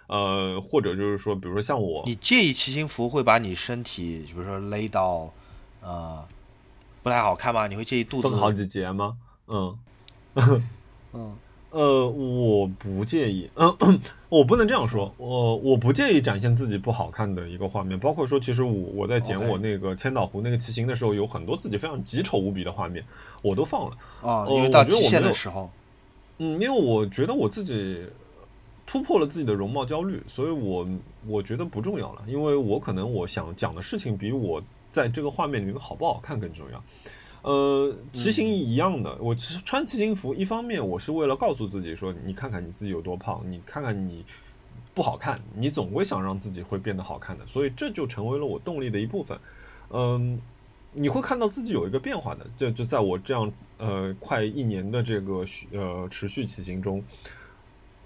呃，或者就是说，比如说像我，你介意骑行服会把你身体，比如说勒到，呃，不太好看吗？你会介意肚子分好几节吗？嗯，嗯。呃，我不介意，嗯，我不能这样说，我我不介意展现自己不好看的一个画面，包括说，其实我我在剪我那个千岛湖那个骑行的时候，有很多自己非常极丑无比的画面，我都放了。啊，因为到极限的时候，嗯，因为我觉得我自己突破了自己的容貌焦虑，所以我我觉得不重要了，因为我可能我想讲的事情比我在这个画面里面好不好看更重要。呃，骑行一样的，我其实穿骑行服，一方面我是为了告诉自己说，你看看你自己有多胖，你看看你不好看，你总会想让自己会变得好看的，所以这就成为了我动力的一部分。嗯，你会看到自己有一个变化的，这就在我这样呃快一年的这个呃持续骑行中，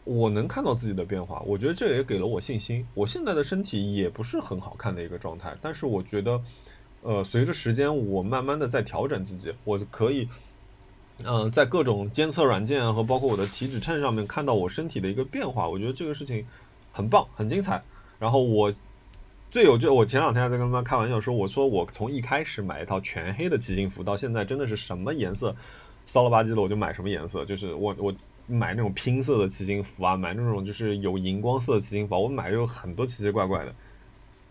我能看到自己的变化，我觉得这也给了我信心。我现在的身体也不是很好看的一个状态，但是我觉得。呃，随着时间，我慢慢的在调整自己，我可以，嗯，在各种监测软件和包括我的体脂秤上面看到我身体的一个变化，我觉得这个事情很棒，很精彩。然后我最有就我前两天还在跟他们开玩笑说，我说我从一开始买一套全黑的骑行服，到现在真的是什么颜色骚了吧唧的我就买什么颜色，就是我我买那种拼色的骑行服啊，买那种就是有荧光色的骑行服，我买有很多奇奇怪怪的。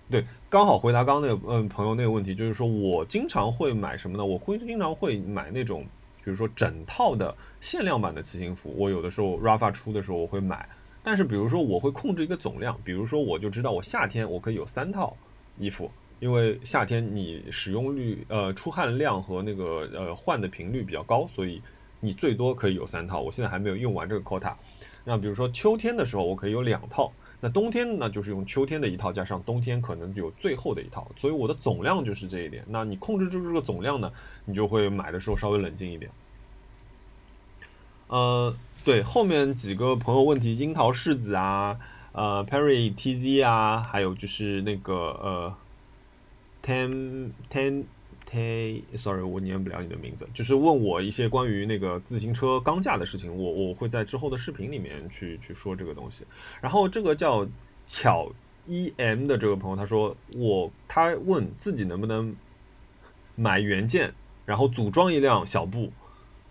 对，刚好回答刚刚那个嗯朋友那个问题，就是说我经常会买什么呢？我会经常会买那种，比如说整套的限量版的骑行服。我有的时候 Rafa 出的时候我会买，但是比如说我会控制一个总量，比如说我就知道我夏天我可以有三套衣服，因为夏天你使用率呃出汗量和那个呃换的频率比较高，所以你最多可以有三套。我现在还没有用完这个 quota。那比如说秋天的时候，我可以有两套。那冬天呢，就是用秋天的一套加上冬天可能有最后的一套，所以我的总量就是这一点。那你控制住这个总量呢，你就会买的时候稍微冷静一点。呃，对后面几个朋友问题，樱桃柿子啊，呃，Perry TZ 啊，还有就是那个呃，Ten Ten Ten，Sorry，我念不了你的名字，就是问我一些关于那个自行车钢架的事情，我我会在之后的视频里面去去说这个东西。然后这个叫巧一 m 的这个朋友，他说我他问自己能不能买原件，然后组装一辆小布。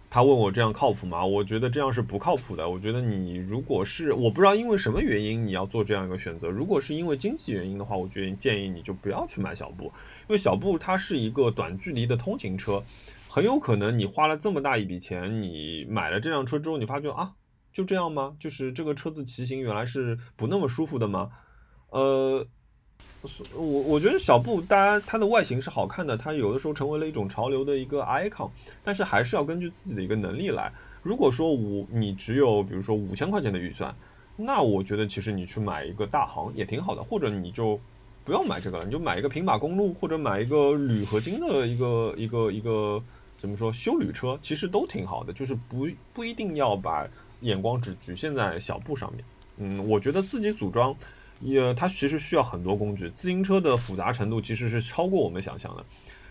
他问我这样靠谱吗？我觉得这样是不靠谱的。我觉得你如果是我不知道因为什么原因你要做这样一个选择。如果是因为经济原因的话，我觉得建议你就不要去买小布，因为小布它是一个短距离的通勤车，很有可能你花了这么大一笔钱，你买了这辆车之后，你发觉啊，就这样吗？就是这个车子骑行原来是不那么舒服的吗？呃。我我觉得小布，大家它的外形是好看的，它有的时候成为了一种潮流的一个 icon，但是还是要根据自己的一个能力来。如果说五你只有比如说五千块钱的预算，那我觉得其实你去买一个大行也挺好的，或者你就不要买这个了，你就买一个平把公路，或者买一个铝合金的一个一个一个怎么说修旅车，其实都挺好的，就是不不一定要把眼光只局限在小布上面。嗯，我觉得自己组装。也，它其实需要很多工具。自行车的复杂程度其实是超过我们想象的。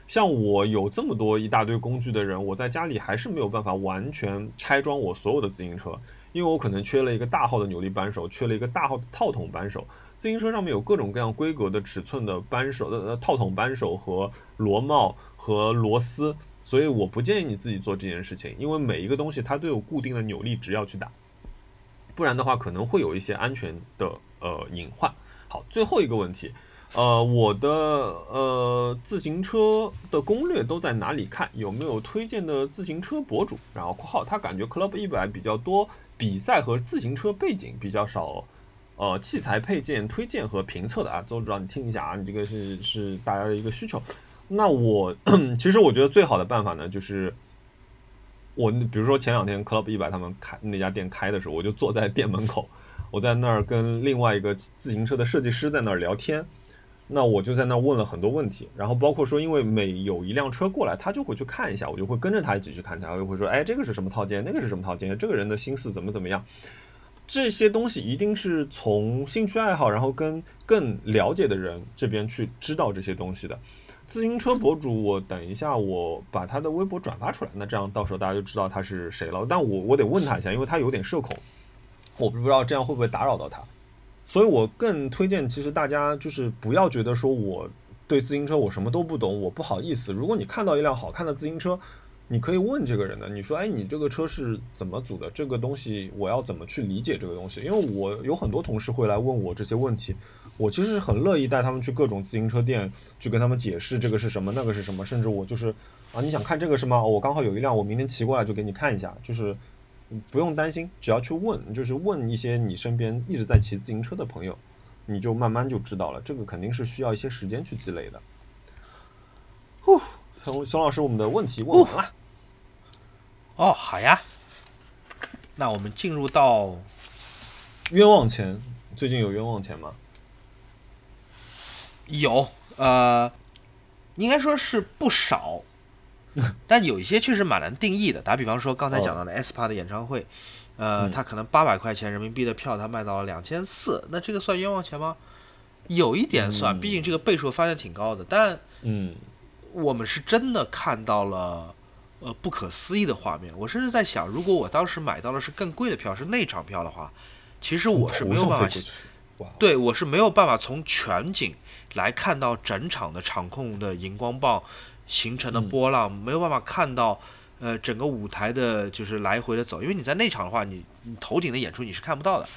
像我有这么多一大堆工具的人，我在家里还是没有办法完全拆装我所有的自行车，因为我可能缺了一个大号的扭力扳手，缺了一个大号套筒扳手。自行车上面有各种各样规格的尺寸的扳手的套筒扳手和螺帽和螺丝，所以我不建议你自己做这件事情，因为每一个东西它都有固定的扭力值要去打，不然的话可能会有一些安全的。呃，隐患。好，最后一个问题，呃，我的呃自行车的攻略都在哪里看？有没有推荐的自行车博主？然后括号他感觉 Club 一百比较多比赛和自行车背景，比较少呃器材配件推荐和评测的啊。周主任，你听一下啊，你这个是是大家的一个需求。那我其实我觉得最好的办法呢，就是我比如说前两天 Club 一百他们开那家店开的时候，我就坐在店门口。我在那儿跟另外一个自行车的设计师在那儿聊天，那我就在那儿问了很多问题，然后包括说，因为每有一辆车过来，他就会去看一下，我就会跟着他一起去看，他就会说，哎，这个是什么套件，那个是什么套件，这个人的心思怎么怎么样，这些东西一定是从兴趣爱好，然后跟更了解的人这边去知道这些东西的。自行车博主，我等一下我把他的微博转发出来，那这样到时候大家就知道他是谁了。但我我得问他一下，因为他有点社恐。我不知道这样会不会打扰到他，所以我更推荐，其实大家就是不要觉得说我对自行车我什么都不懂，我不好意思。如果你看到一辆好看的自行车，你可以问这个人的，你说，哎，你这个车是怎么组的？这个东西我要怎么去理解这个东西？因为我有很多同事会来问我这些问题，我其实是很乐意带他们去各种自行车店去跟他们解释这个是什么，那个是什么，甚至我就是啊，你想看这个是吗？我刚好有一辆，我明天骑过来就给你看一下，就是。不用担心，只要去问，就是问一些你身边一直在骑自行车的朋友，你就慢慢就知道了。这个肯定是需要一些时间去积累的。哦，熊熊老师，我们的问题问完了。哦，好呀。那我们进入到冤枉钱，最近有冤枉钱吗？有，呃，应该说是不少。但有一些确实蛮难定义的。打比方说，刚才讲到的 SPA 的演唱会，呃，他可能八百块钱人民币的票，他卖到了两千四，那这个算冤枉钱吗？有一点算，毕竟这个倍数发现挺高的。但，嗯，我们是真的看到了呃不可思议的画面。我甚至在想，如果我当时买到的是更贵的票，是内场票的话，其实我是没有办法，对我是没有办法从全景来看到整场的场控的荧光棒。形成的波浪没有办法看到，呃，整个舞台的就是来回的走，因为你在内场的话，你你头顶的演出你是看不到的，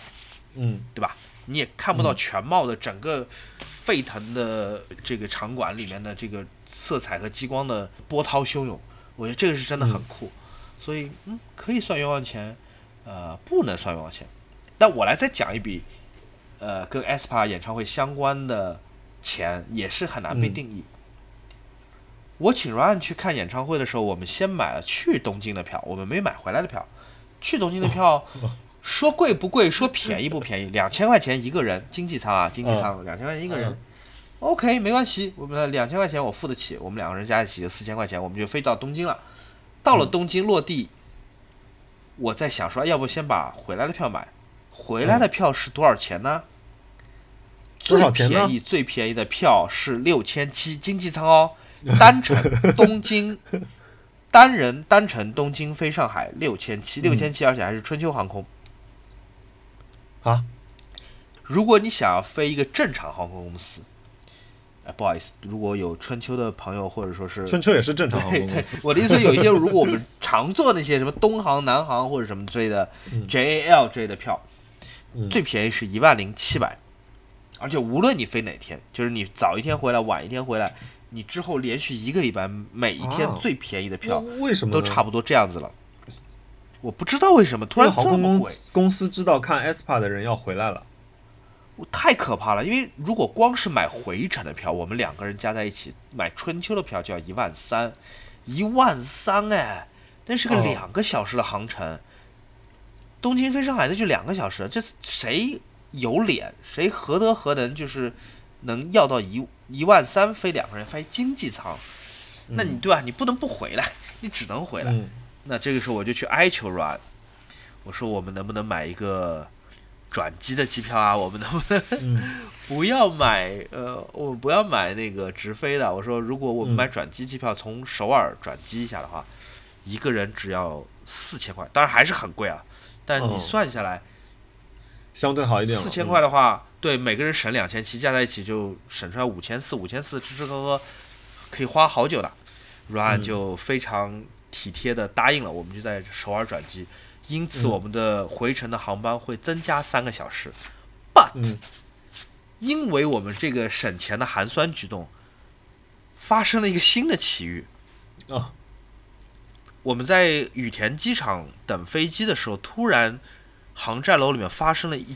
嗯，对吧？你也看不到全貌的整个沸腾的这个场馆里面的这个色彩和激光的波涛汹涌，我觉得这个是真的很酷，所以嗯，可以算冤枉钱，呃，不能算冤枉钱。但我来再讲一笔，呃，跟 ASPA 演唱会相关的钱也是很难被定义。我请 Ryan 去看演唱会的时候，我们先买了去东京的票，我们没买回来的票。去东京的票，说贵不贵，说便宜不便宜，两千块钱一个人，经济舱啊，经济舱两千块钱一个人，OK，没关系，我们两千块钱我付得起，我们两个人加一起就四千块钱，我们就飞到东京了。到了东京落地，我在想说，要不先把回来的票买，回来的票是多少钱呢？最便宜最便宜的票是六千七，经济舱哦，单程东京，单人单程东京飞上海六千七，六千七，而且还是春秋航空。啊，如果你想要飞一个正常航空公司，哎，不好意思，如果有春秋的朋友或者说是春秋也是正常航空 公司，我的意思有一些，如果我们常坐那些什么东航、南航或者什么之类的 JAL 之类的票，最便宜是一万零七百。而且无论你飞哪天，就是你早一天回来，晚一天回来，你之后连续一个礼拜，每一天最便宜的票，为什么都差不多这样子了？我不知道为什么突然这么贵。公司知道看 SPA 的人要回来了，我太可怕了。因为如果光是买回程的票，我们两个人加在一起买春秋的票就要一万三，一万三哎，那是个两个小时的航程，东京飞上海那就两个小时，这谁？有脸，谁何德何能，就是能要到一一万三飞两个人飞经济舱？那你对吧？你不能不回来，你只能回来。那这个时候我就去哀求 Run，我说我们能不能买一个转机的机票啊？我们能不能 不要买呃，我们不要买那个直飞的？我说如果我们买转机机票从首尔转机一下的话，一个人只要四千块，当然还是很贵啊。但你算下来。相对好一点，四千块的话，对每个人省两千七，加在一起就省出来五千四，五千四吃吃喝喝可以花好久的。Run 就非常体贴的答应了，我们就在首尔转机，因此我们的回程的航班会增加三个小时。But 因为我们这个省钱的寒酸举动，发生了一个新的奇遇啊！我们在羽田机场等飞机的时候，突然。航站楼里面发生了一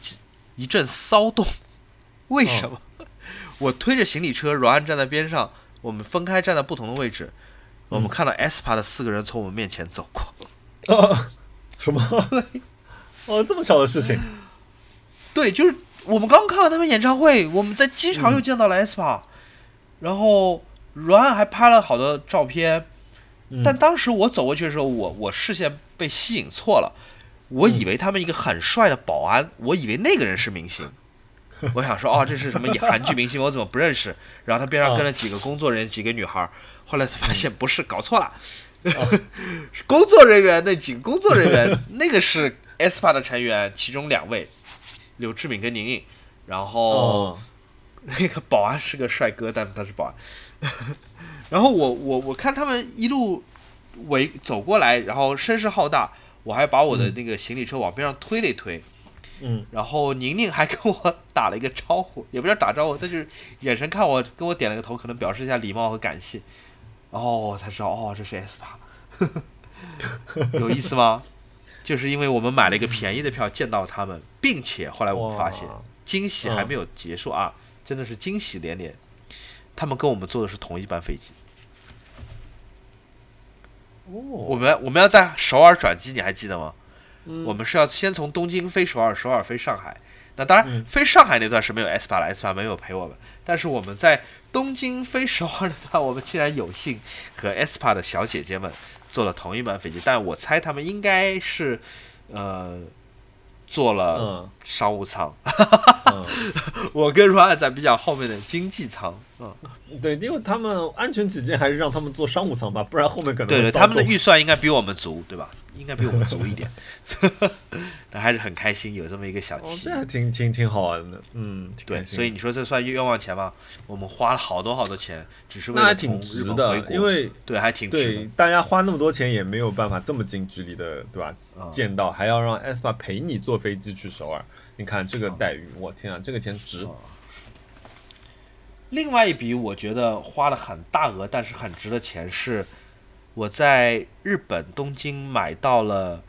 一阵骚动，为什么？我推着行李车，阮安站在边上，我们分开站在不同的位置。我们看到 SPA 的四个人从我们面前走过。啊？什么？哦，这么巧的事情？对，就是我们刚看完他们演唱会，我们在机场又见到了 SPA，然后阮安还拍了好多照片。但当时我走过去的时候，我我视线被吸引错了。我以为他们一个很帅的保安，我以为那个人是明星，我想说哦，这是什么韩剧明星？我怎么不认识？然后他边上跟了几个工作人员，几个女孩。后来才发现不是，搞错了，是工作人员。那几个工作人员，那个是 SPA 的成员，其中两位，柳智敏跟宁宁。然后 那个保安是个帅哥，但他是保安。然后我我我看他们一路围走过来，然后声势浩大。我还把我的那个行李车往边上推了一推，嗯，然后宁宁还跟我打了一个招呼，也不叫打招呼，他就是眼神看我，跟我点了个头，可能表示一下礼貌和感谢。然后我才知道，哦，这是 S 八，有意思吗？就是因为我们买了一个便宜的票见到他们，并且后来我们发现惊喜还没有结束啊，真的是惊喜连连，他们跟我们坐的是同一班飞机。我们我们要在首尔转机，你还记得吗？我们是要先从东京飞首尔，首尔飞上海。那当然，飞上海那段是没有 S 八了，S 八没有陪我们。但是我们在东京飞首尔那段，我们竟然有幸和 S 八的小姐姐们坐了同一班飞机。但我猜他们应该是，呃。坐了商务舱，我跟 Ryan 在比较后面的经济舱。嗯，对，因为他们安全起见，还是让他们坐商务舱吧，不然后面可能对对，他们的预算应该比我们足，对吧？应该比我们足一点，但还是很开心，有这么一个小七，这还挺挺挺好玩的，嗯，对，所以你说这算冤枉钱吗？我们花了好多好多钱，只是为了从日本回国，因为对还挺对，大家花那么多钱也没有办法这么近距离的，对吧？见到还要让 S 八陪你坐飞机去首尔，你看这个待遇，我天啊，这个钱值。另外一笔我觉得花了很大额，但是很值的钱是。我在日本东京买到了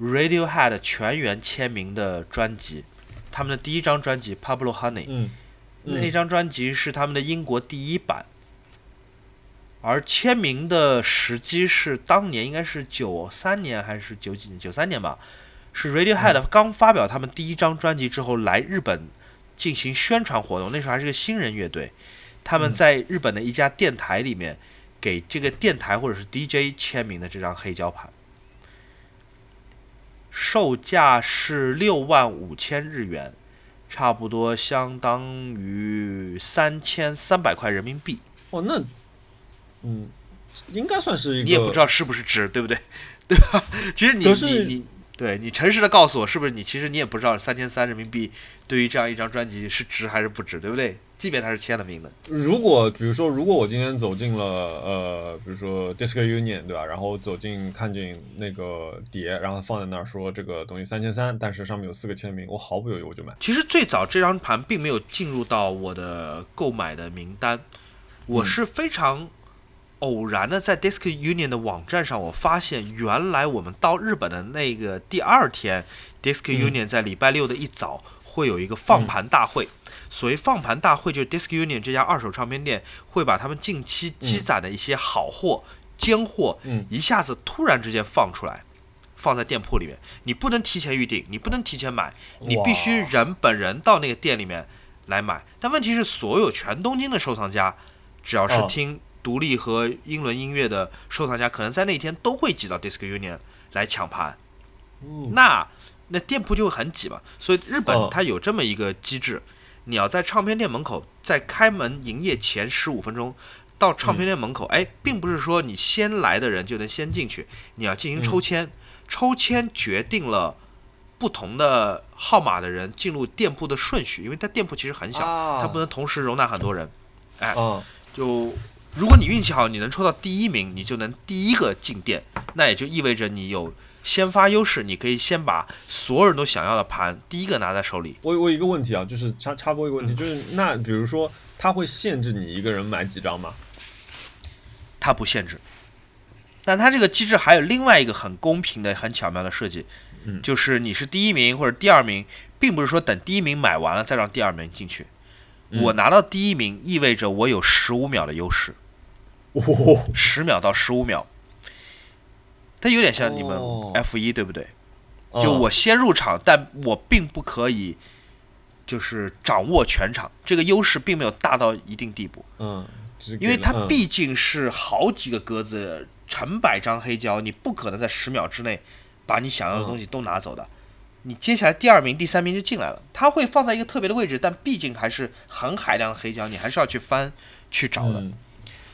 Radiohead 全员签名的专辑，他们的第一张专辑《Pablo Honey》，嗯，那张专辑是他们的英国第一版，而签名的时机是当年应该是九三年还是九几年？九三年吧，是 Radiohead 刚发表他们第一张专辑之后来日本进行宣传活动，那时候还是个新人乐队，他们在日本的一家电台里面。给这个电台或者是 DJ 签名的这张黑胶盘，售价是六万五千日元，差不多相当于三千三百块人民币。哦，那，嗯，应该算是一个。你也不知道是不是值，对不对？对吧？其实你你你，对你诚实的告诉我，是不是你其实你也不知道三千三人民币对于这样一张专辑是值还是不值，对不对？即便他是签了名的，如果比如说，如果我今天走进了呃，比如说 Disc Union 对吧？然后走进看见那个碟，然后放在那儿说这个东西三千三，但是上面有四个签名，我毫不犹豫我就买。其实最早这张盘并没有进入到我的购买的名单，我是非常偶然的在 Disc Union 的网站上，我发现原来我们到日本的那个第二天，Disc Union 在礼拜六的一早。会有一个放盘大会，所谓放盘大会，就是 Disc Union 这家二手唱片店会把他们近期积攒的一些好货、尖货，一下子突然之间放出来，放在店铺里面。你不能提前预定，你不能提前买，你必须人本人到那个店里面来买。但问题是，所有全东京的收藏家，只要是听独立和英伦音乐的收藏家，可能在那天都会挤到 Disc Union 来抢盘。那。那店铺就会很挤嘛，所以日本它有这么一个机制，你要在唱片店门口，在开门营业前十五分钟到唱片店门口，哎，并不是说你先来的人就能先进去，你要进行抽签，抽签决定了不同的号码的人进入店铺的顺序，因为它店铺其实很小，它不能同时容纳很多人，哎，就如果你运气好，你能抽到第一名，你就能第一个进店，那也就意味着你有。先发优势，你可以先把所有人都想要的盘第一个拿在手里。我我一个问题啊，就是插插播一个问题，就是那比如说他会限制你一个人买几张吗？他不限制，但他这个机制还有另外一个很公平的、很巧妙的设计，就是你是第一名或者第二名，并不是说等第一名买完了再让第二名进去。我拿到第一名意味着我有十五秒的优势，十秒到十五秒。它有点像你们 F 一对不对？就我先入场，但我并不可以就是掌握全场，这个优势并没有大到一定地步。嗯，因为它毕竟是好几个格子，成百张黑胶，你不可能在十秒之内把你想要的东西都拿走的。你接下来第二名、第三名就进来了，它会放在一个特别的位置，但毕竟还是很海量的黑胶，你还是要去翻去找的。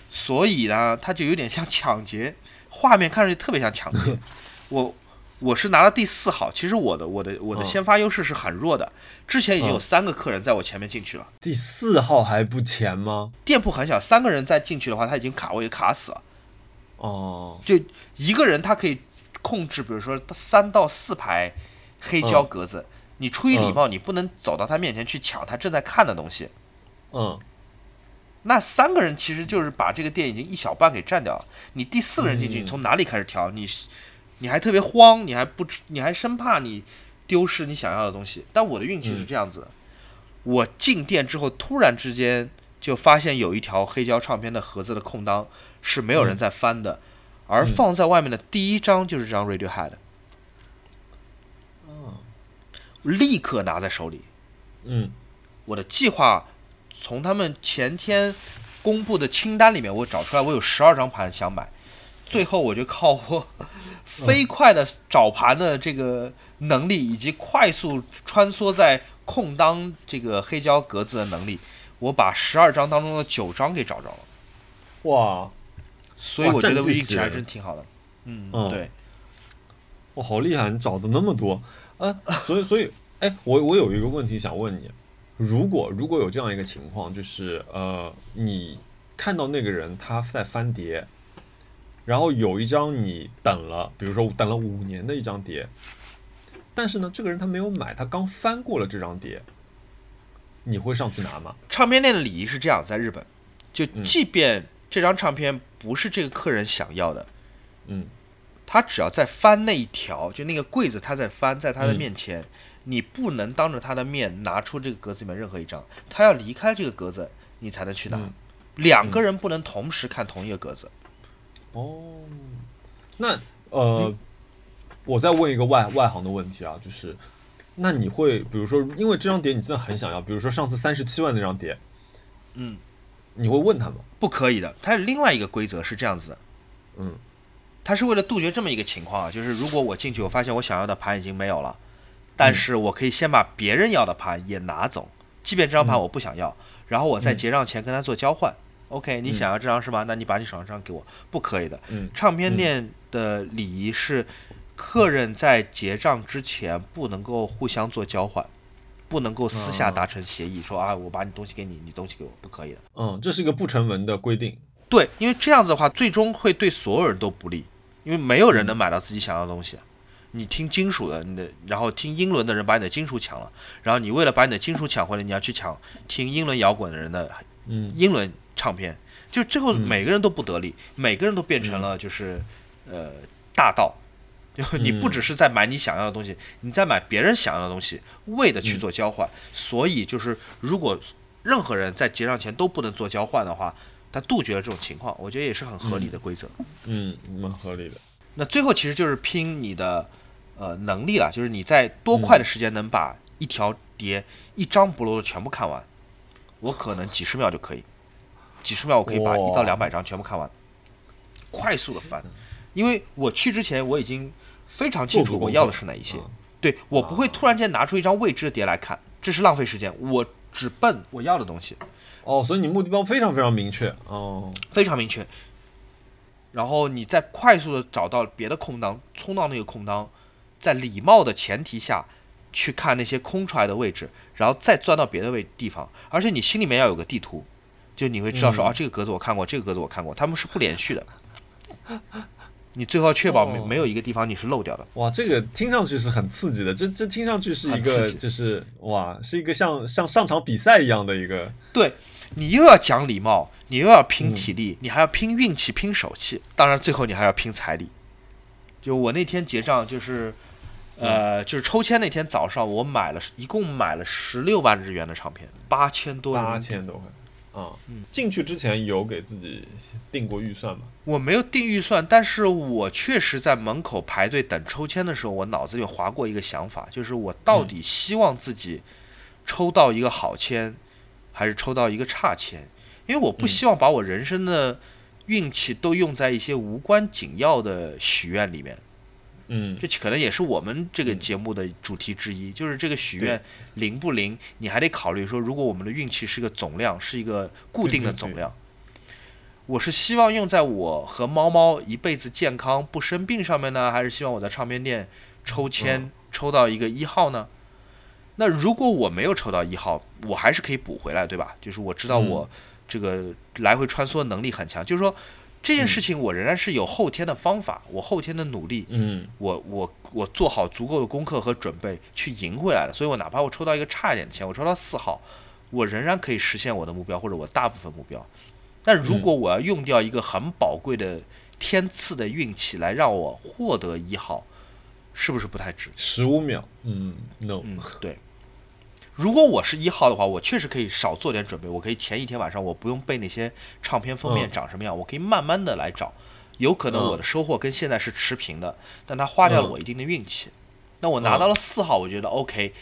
所以呢，它就有点像抢劫。画面看上去特别像抢劫，我我是拿了第四号，其实我的我的我的先发优势是很弱的，之前已经有三个客人在我前面进去了，第四号还不前吗？店铺很小，三个人再进去的话，他已经卡位卡死了。哦，就一个人他可以控制，比如说三到四排黑胶格子，你出于礼貌，你不能走到他面前去抢他正在看的东西。嗯。那三个人其实就是把这个店已经一小半给占掉了。你第四个人进去，你从哪里开始调？你，你还特别慌，你还不，你还生怕你丢失你想要的东西。但我的运气是这样子的：我进店之后，突然之间就发现有一条黑胶唱片的盒子的空档是没有人在翻的，而放在外面的第一张就是这张 Radiohead。立刻拿在手里。嗯，我的计划。从他们前天公布的清单里面，我找出来，我有十二张盘想买，最后我就靠我飞快的找盘的这个能力，以及快速穿梭在空当这个黑胶格子的能力，我把十二张当中的九张给找着了。哇！所以我觉得运气还真挺好的。嗯，对。哇，好厉害！你找的那么多，嗯，所以，所以，哎，我我有一个问题想问你。如果如果有这样一个情况，就是呃，你看到那个人他在翻碟，然后有一张你等了，比如说等了五年的一张碟，但是呢，这个人他没有买，他刚翻过了这张碟，你会上去拿吗？唱片店的礼仪是这样，在日本，就即便这张唱片不是这个客人想要的，嗯，他只要在翻那一条，就那个柜子他在翻，在他的面前。你不能当着他的面拿出这个格子里面任何一张，他要离开这个格子，你才能去拿。两个人不能同时看同一个格子。哦，那呃，我再问一个外外行的问题啊，就是，那你会比如说，因为这张碟你真的很想要，比如说上次三十七万那张碟，嗯，你会问他吗？不可以的，它有另外一个规则是这样子。的，嗯，他是为了杜绝这么一个情况啊，就是如果我进去，我发现我想要的盘已经没有了，但是我可以先把别人要的盘也拿走，即便这张盘我不想要，然后我在结账前跟他做交换。OK，你想要这张是吧？那你把你手上这张给我，不可以的。唱片店的礼仪是，客人在结账之前不能够互相做交换，不能够私下达成协议，说啊，我把你东西给你，你东西给我，不可以的。嗯，这是一个不成文的规定。对，因为这样子的话，最终会对所有人都不利，因为没有人能买到自己想要的东西。你听金属的，你的，然后听英伦的人把你的金属抢了，然后你为了把你的金属抢回来，你要去抢听英伦摇滚的人的，嗯，英伦。唱片就最后每个人都不得利，每个人都变成了就是呃大盗，就你不只是在买你想要的东西，你在买别人想要的东西，为的去做交换。所以就是如果任何人在结账前都不能做交换的话，他杜绝了这种情况，我觉得也是很合理的规则。嗯，蛮合理的。那最后其实就是拼你的呃能力了，就是你在多快的时间能把一条碟一张不漏的全部看完？我可能几十秒就可以。几十秒我可以把一到两百张全部看完，快速的翻，因为我去之前我已经非常清楚我要的是哪一些，对我不会突然间拿出一张未知的碟来看，这是浪费时间，我只奔我要的东西。哦，所以你目的标非常非常明确，哦，非常明确。然后你再快速的找到别的空档，冲到那个空档，在礼貌的前提下去看那些空出来的位置，然后再钻到别的位地方，而且你心里面要有个地图。就你会知道说啊，这个格子我看过，这个格子我看过，他们是不连续的。你最后要确保没没有一个地方你是漏掉的。哇，这个听上去是很刺激的，这这听上去是一个就是哇，是一个像像上场比赛一样的一个。对你又要讲礼貌，你又要拼体力，你还要拼运气、拼手气，当然最后你还要拼财力。就我那天结账，就是呃，就是抽签那天早上，我买了一共买了十六万日元的唱片，八千多。八千多块。啊，进去之前有给自己定过预算吗？我没有定预算，但是我确实在门口排队等抽签的时候，我脑子里划过一个想法，就是我到底希望自己抽到一个好签，还是抽到一个差签？因为我不希望把我人生的运气都用在一些无关紧要的许愿里面。嗯，这可能也是我们这个节目的主题之一，就是这个许愿灵不灵，你还得考虑说，如果我们的运气是个总量，是一个固定的总量，我是希望用在我和猫猫一辈子健康不生病上面呢，还是希望我在唱片店抽签抽到一个一号呢？那如果我没有抽到一号，我还是可以补回来，对吧？就是我知道我这个来回穿梭能力很强，就是说。这件事情我仍然是有后天的方法，我后天的努力，嗯，我我我做好足够的功课和准备去赢回来的，所以我哪怕我抽到一个差一点的钱，我抽到四号，我仍然可以实现我的目标或者我大部分目标。但如果我要用掉一个很宝贵的天赐的运气来让我获得一号，是不是不太值？十五秒，嗯，no，嗯，对。如果我是一号的话，我确实可以少做点准备。我可以前一天晚上我不用背那些唱片封面长什么样，我可以慢慢的来找。有可能我的收获跟现在是持平的，但它花掉了我一定的运气。那我拿到了四号，我觉得 OK。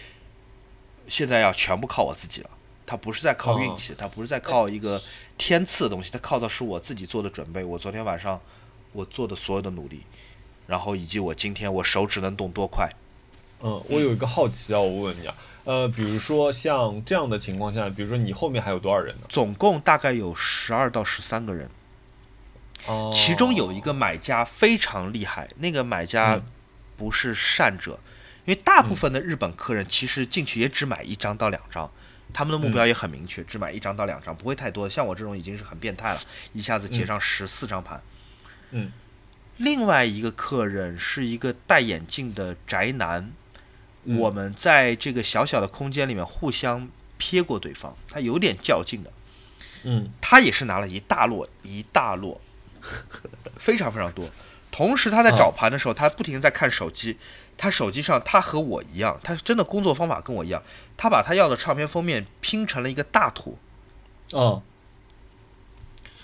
现在要全部靠我自己了。它不是在靠运气，它不是在靠一个天赐的东西，它靠的是我自己做的准备。我昨天晚上我做的所有的努力，然后以及我今天我手指能动多快。嗯，我有一个好奇啊，我问你啊。呃，比如说像这样的情况下，比如说你后面还有多少人呢？总共大概有十二到十三个人。哦。其中有一个买家非常厉害，那个买家不是善者，因为大部分的日本客人其实进去也只买一张到两张，他们的目标也很明确，只买一张到两张，不会太多。像我这种已经是很变态了，一下子结上十四张盘。嗯。另外一个客人是一个戴眼镜的宅男。我们在这个小小的空间里面互相瞥过对方，他有点较劲的，嗯，他也是拿了一大摞一大摞，非常非常多。同时他在找盘的时候，他不停的在看手机，他手机上他和我一样，他真的工作方法跟我一样，他把他要的唱片封面拼成了一个大图，哦，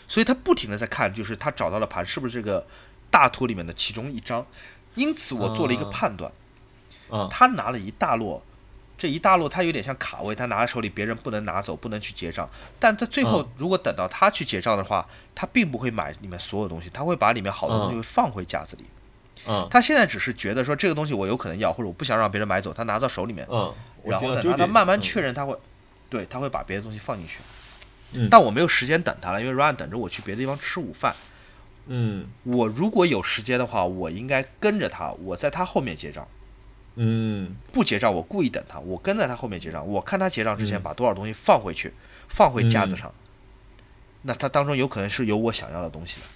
所以他不停的在看，就是他找到的盘是不是这个大图里面的其中一张，因此我做了一个判断。嗯，他拿了一大摞这一大摞他有点像卡位，他拿在手里，别人不能拿走，不能去结账。但他最后如果等到他去结账的话，他并不会买里面所有东西，他会把里面好多东西放回架子里。嗯，他现在只是觉得说这个东西我有可能要，或者我不想让别人买走，他拿到手里面，嗯，然后等他慢慢确认，他会，对他会把别的东西放进去。但我没有时间等他了，因为 Ryan 等着我去别的地方吃午饭。嗯，我如果有时间的话，我应该跟着他，我在他后面结账。嗯，不结账，我故意等他，我跟在他后面结账，我看他结账之前把多少东西放回去，放回架子上。那他当中有可能是有我想要的东西的。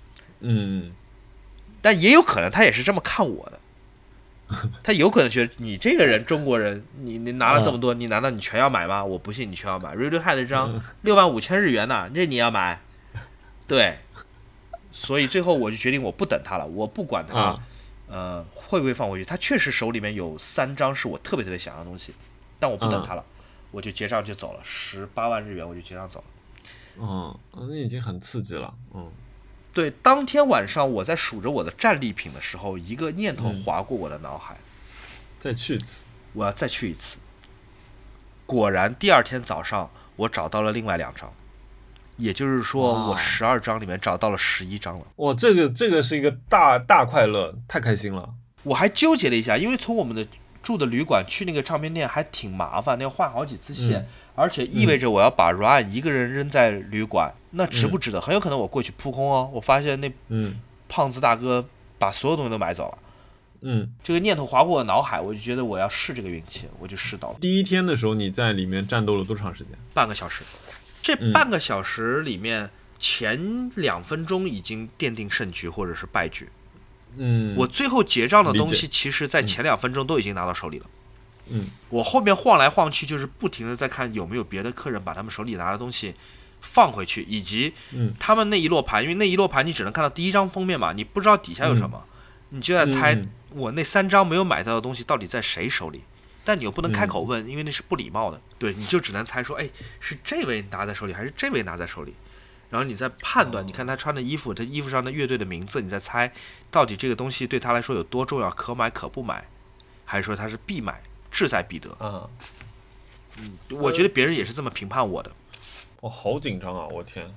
嗯，但也有可能他也是这么看我的。他有可能觉得你这个人中国人，你你拿了这么多，你难道你全要买吗？我不信你全要买。Radiohead 这张六万五千日元呢，这你要买？对。所以最后我就决定我不等他了，我不管他，呃，会不会放回去。他确实手里面有三张是我特别特别想要的东西，但我不等他了，我就结账就走了，十八万日元我就结账走了。嗯，那已经很刺激了。嗯。对，当天晚上我在数着我的战利品的时候，一个念头划过我的脑海：再去一次，我要再去一次。果然，第二天早上我找到了另外两张，也就是说，我十二张里面找到了十一张了。哇，这个这个是一个大大快乐，太开心了。我还纠结了一下，因为从我们的住的旅馆去那个唱片店还挺麻烦，那要换好几次线。而且意味着我要把 Ryan 一个人扔在旅馆，那值不值得？很有可能我过去扑空哦。我发现那嗯胖子大哥把所有东西都买走了。嗯，这个念头划过我脑海，我就觉得我要试这个运气，我就试到了。第一天的时候，你在里面战斗了多长时间？半个小时。这半个小时里面，前两分钟已经奠定胜局或者是败局。嗯，我最后结账的东西，其实在前两分钟都已经拿到手里了。嗯，我后面晃来晃去，就是不停的在看有没有别的客人把他们手里拿的东西放回去，以及他们那一摞盘，因为那一摞盘你只能看到第一张封面嘛，你不知道底下有什么，你就在猜我那三张没有买到的东西到底在谁手里，但你又不能开口问，因为那是不礼貌的，对，你就只能猜说，哎，是这位拿在手里，还是这位拿在手里，然后你再判断，你看他穿的衣服，他衣服上的乐队的名字，你再猜到底这个东西对他来说有多重要，可买可不买，还是说他是必买。志在必得啊！嗯，我觉得别人也是这么评判我的。我好紧张啊！我天，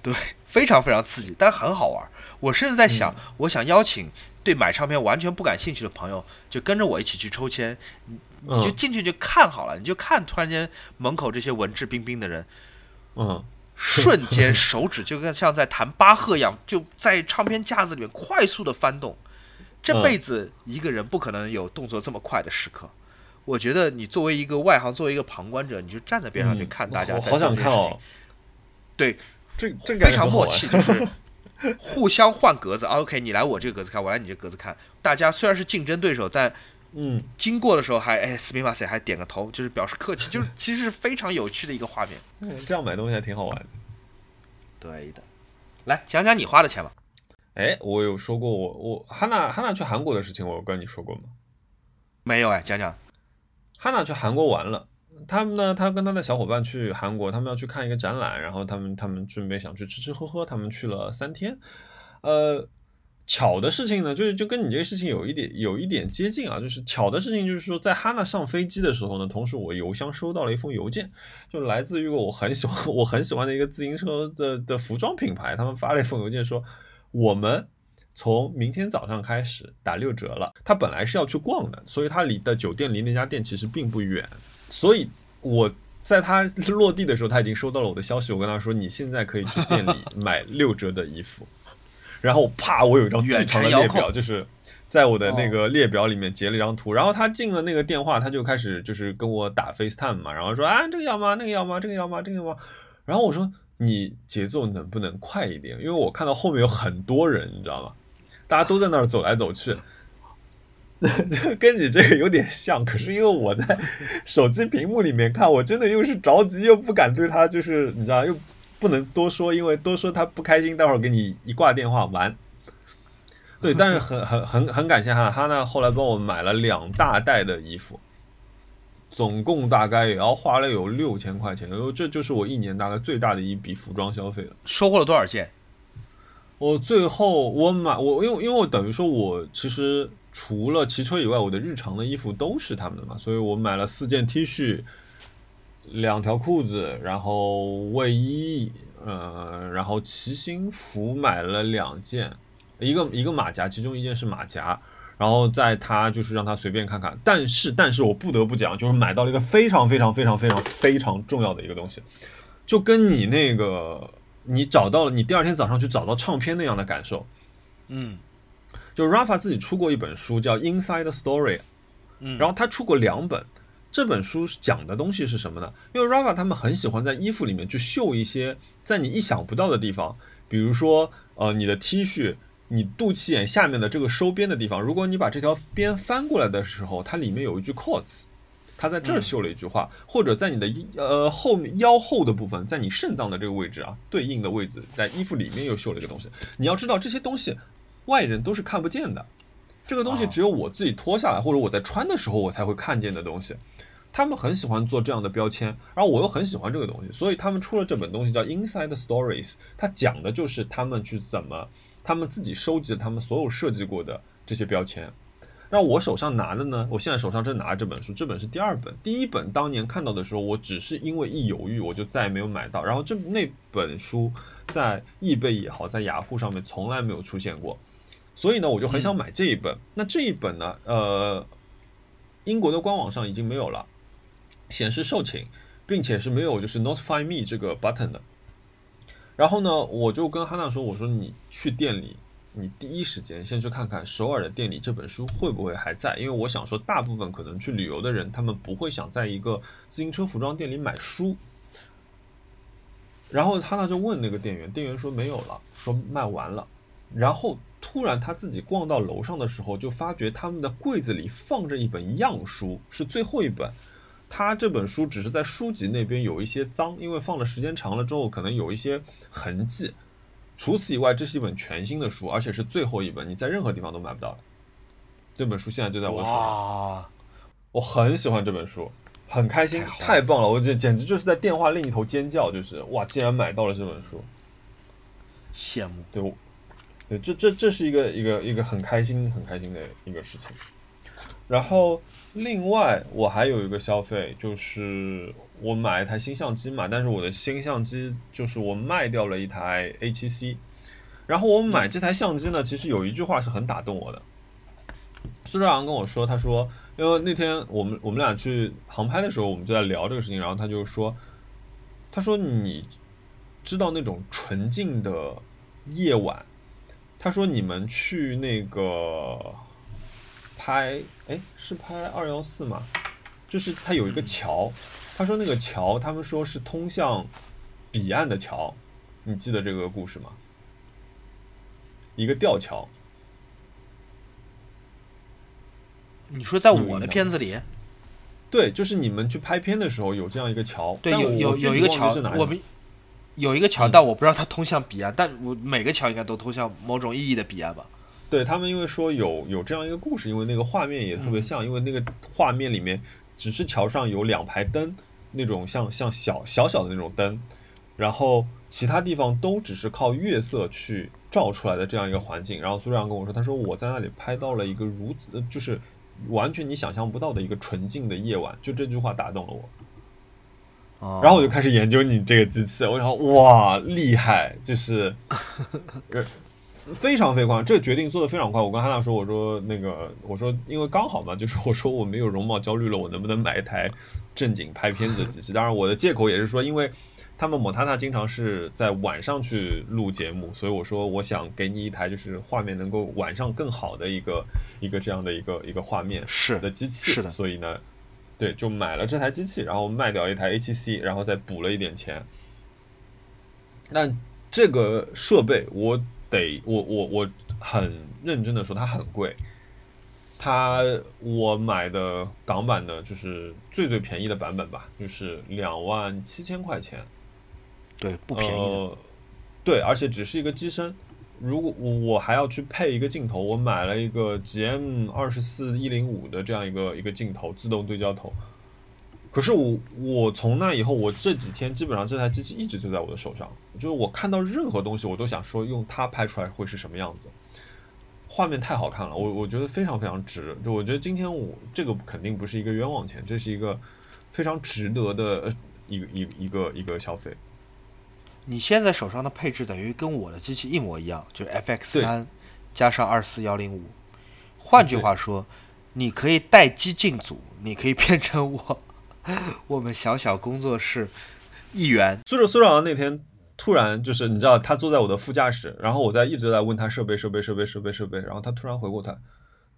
对，非常非常刺激，但很好玩。我甚至在想，我想邀请对买唱片完全不感兴趣的朋友，就跟着我一起去抽签。你你就进去就看好了，你就看突然间门口这些文质彬彬的人，嗯，瞬间手指就跟像在弹巴赫一样，就在唱片架子里面快速的翻动。这辈子一个人不可能有动作这么快的时刻。我觉得你作为一个外行，作为一个旁观者，你就站在边上去看大家在做这件事情。对，这这非常默契，就是互相换格子。OK，你来我这个格子看，我来你这格子看。大家虽然是竞争对手，但嗯，经过的时候还哎，斯密马塞还点个头，就是表示客气，就是其实是非常有趣的一个画面。嗯，这样买东西还挺好玩的。对的，来讲讲你花的钱吧。哎，我有说过我我哈娜哈娜去韩国的事情，我有跟你说过吗？没有哎，讲讲。哈娜去韩国玩了，他们呢，他跟他的小伙伴去韩国，他们要去看一个展览，然后他们他们准备想去吃吃喝喝，他们去了三天。呃，巧的事情呢，就是就跟你这个事情有一点有一点接近啊，就是巧的事情就是说，在哈娜上飞机的时候呢，同时我邮箱收到了一封邮件，就来自于我很喜欢 我很喜欢的一个自行车的的服装品牌，他们发了一封邮件说我们。从明天早上开始打六折了。他本来是要去逛的，所以他离的酒店离那家店其实并不远。所以我在他落地的时候，他已经收到了我的消息。我跟他说：“你现在可以去店里买六折的衣服。”然后啪，我有一张巨长的列表，就是在我的那个列表里面截了一张图。然后他进了那个电话，他就开始就是跟我打 FaceTime 嘛，然后说：“啊，这个要吗？那个要吗？这个要吗？这个要吗？”然后我说：“你节奏能不能快一点？因为我看到后面有很多人，你知道吗？”大家都在那儿走来走去，跟你这个有点像。可是因为我在手机屏幕里面看，我真的又是着急又不敢对他，就是你知道，又不能多说，因为多说他不开心，待会儿给你一挂电话完。对，但是很很很很感谢哈，他呢后来帮我买了两大袋的衣服，总共大概也要花了有六千块钱，这就是我一年大概最大的一笔服装消费了。收获了多少件？我最后我买我因为因为我等于说我其实除了骑车以外，我的日常的衣服都是他们的嘛，所以我买了四件 T 恤，两条裤子，然后卫衣，呃，然后骑行服买了两件，一个一个马甲，其中一件是马甲，然后在他就是让他随便看看，但是但是我不得不讲，就是买到了一个非常非常非常非常非常重要的一个东西，就跟你那个。你找到了，你第二天早上去找到唱片那样的感受，嗯，就 Rafa 自己出过一本书叫《Inside Story》，嗯，然后他出过两本，这本书讲的东西是什么呢？因为 Rafa 他们很喜欢在衣服里面去绣一些在你意想不到的地方，比如说呃你的 T 恤，你肚脐眼下面的这个收边的地方，如果你把这条边翻过来的时候，它里面有一句 quotes。他在这儿绣了一句话，或者在你的呃后面腰后的部分，在你肾脏的这个位置啊，对应的位置，在衣服里面又绣了一个东西。你要知道这些东西，外人都是看不见的，这个东西只有我自己脱下来，或者我在穿的时候我才会看见的东西。他们很喜欢做这样的标签，然后我又很喜欢这个东西，所以他们出了这本东西叫 Inside Stories，它讲的就是他们去怎么，他们自己收集了他们所有设计过的这些标签。那我手上拿的呢？我现在手上正拿着这本书，这本是第二本。第一本当年看到的时候，我只是因为一犹豫，我就再也没有买到。然后这那本书在易贝也好，在雅虎上面从来没有出现过，所以呢，我就很想买这一本。那这一本呢，呃，英国的官网上已经没有了，显示售罄，并且是没有就是 Notify Me 这个 button 的。然后呢，我就跟哈娜说，我说你去店里。你第一时间先去看看首尔的店里这本书会不会还在，因为我想说，大部分可能去旅游的人，他们不会想在一个自行车服装店里买书。然后他呢就问那个店员，店员说没有了，说卖完了。然后突然他自己逛到楼上的时候，就发觉他们的柜子里放着一本样书，是最后一本。他这本书只是在书籍那边有一些脏，因为放了时间长了之后，可能有一些痕迹。除此以外，这是一本全新的书，而且是最后一本，你在任何地方都买不到的。这本书现在就在我手上，我很喜欢这本书，很开心，太棒了！我这简直就是在电话另一头尖叫，就是哇，竟然买到了这本书，羡慕。对，对，这这这是一个一个一个很开心很开心的一个事情。然后另外我还有一个消费就是。我买一台新相机嘛，但是我的新相机就是我卖掉了一台 A7C，然后我买这台相机呢，其实有一句话是很打动我的。苏兆阳跟我说，他说，因为那天我们我们俩去航拍的时候，我们就在聊这个事情，然后他就说，他说你知道那种纯净的夜晚，他说你们去那个拍，哎，是拍二幺四吗？就是它有一个桥。他说：“那个桥，他们说是通向彼岸的桥，你记得这个故事吗？一个吊桥。你说在我的片子里，对，就是你们去拍片的时候有这样一个桥，对，有有有一个桥，我们有一个桥，但我不知道它通向彼岸，但我每个桥应该都通向某种意义的彼岸吧？对他们，因为说有有这样一个故事，因为那个画面也特别像，因为那个画面里面只是桥上有两排灯。”那种像像小小小的那种灯，然后其他地方都只是靠月色去照出来的这样一个环境。然后苏亮跟我说，他说我在那里拍到了一个如此就是完全你想象不到的一个纯净的夜晚。就这句话打动了我。然后我就开始研究你这个机器，我想哇厉害，就是。非常非常快，这个决定做的非常快。我跟汉娜说，我说那个，我说因为刚好嘛，就是我说我没有容貌焦虑了，我能不能买一台正经拍片子的机器？当然，我的借口也是说，因为他们某塔塔经常是在晚上去录节目，所以我说我想给你一台就是画面能够晚上更好的一个一个这样的一个一个画面是的机器。是的，所以呢，对，就买了这台机器，然后卖掉一台 A7C，然后再补了一点钱。那这个设备我。得我我我很认真的说，它很贵。它我买的港版的，就是最最便宜的版本吧，就是两万七千块钱。对，不便宜。对，而且只是一个机身。如果我我还要去配一个镜头，我买了一个 GM 二十四一零五的这样一个一个镜头，自动对焦头。可是我我从那以后，我这几天基本上这台机器一直就在我的手上，就是我看到任何东西，我都想说用它拍出来会是什么样子，画面太好看了，我我觉得非常非常值。就我觉得今天我这个肯定不是一个冤枉钱，这是一个非常值得的一个一一个一个消费。你现在手上的配置等于跟我的机器一模一样，就是 FX 三加上二四幺零五。换句话说，你可以待机进组，你可以变成我。我们小小工作室一员，苏州苏长那天突然就是你知道他坐在我的副驾驶，然后我在一直在问他设备设备设备设备设备，然后他突然回过头，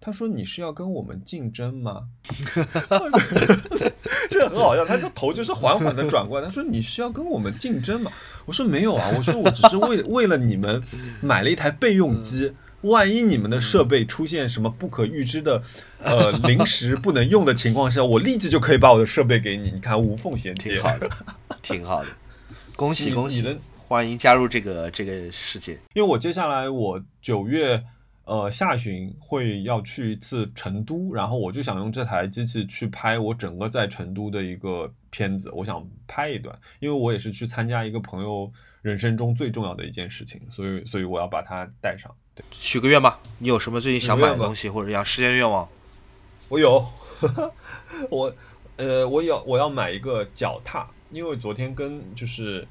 他说你是要跟我们竞争吗？这很好笑，他的头就是缓缓的转过来，他说你是要跟我们竞争吗？我说没有啊，我说我只是为为了你们买了一台备用机。万一你们的设备出现什么不可预知的，呃，临时不能用的情况下，我立即就可以把我的设备给你。你看，无缝衔接，挺好的，挺好的。恭喜恭喜，欢迎加入这个这个世界。因为我接下来我九月呃下旬会要去一次成都，然后我就想用这台机器去拍我整个在成都的一个片子，我想拍一段，因为我也是去参加一个朋友人生中最重要的一件事情，所以所以我要把它带上。对许个愿吧，你有什么最近想买的东西或者想实现愿望？我有，我呃，我有我要买一个脚踏，因为昨天跟就是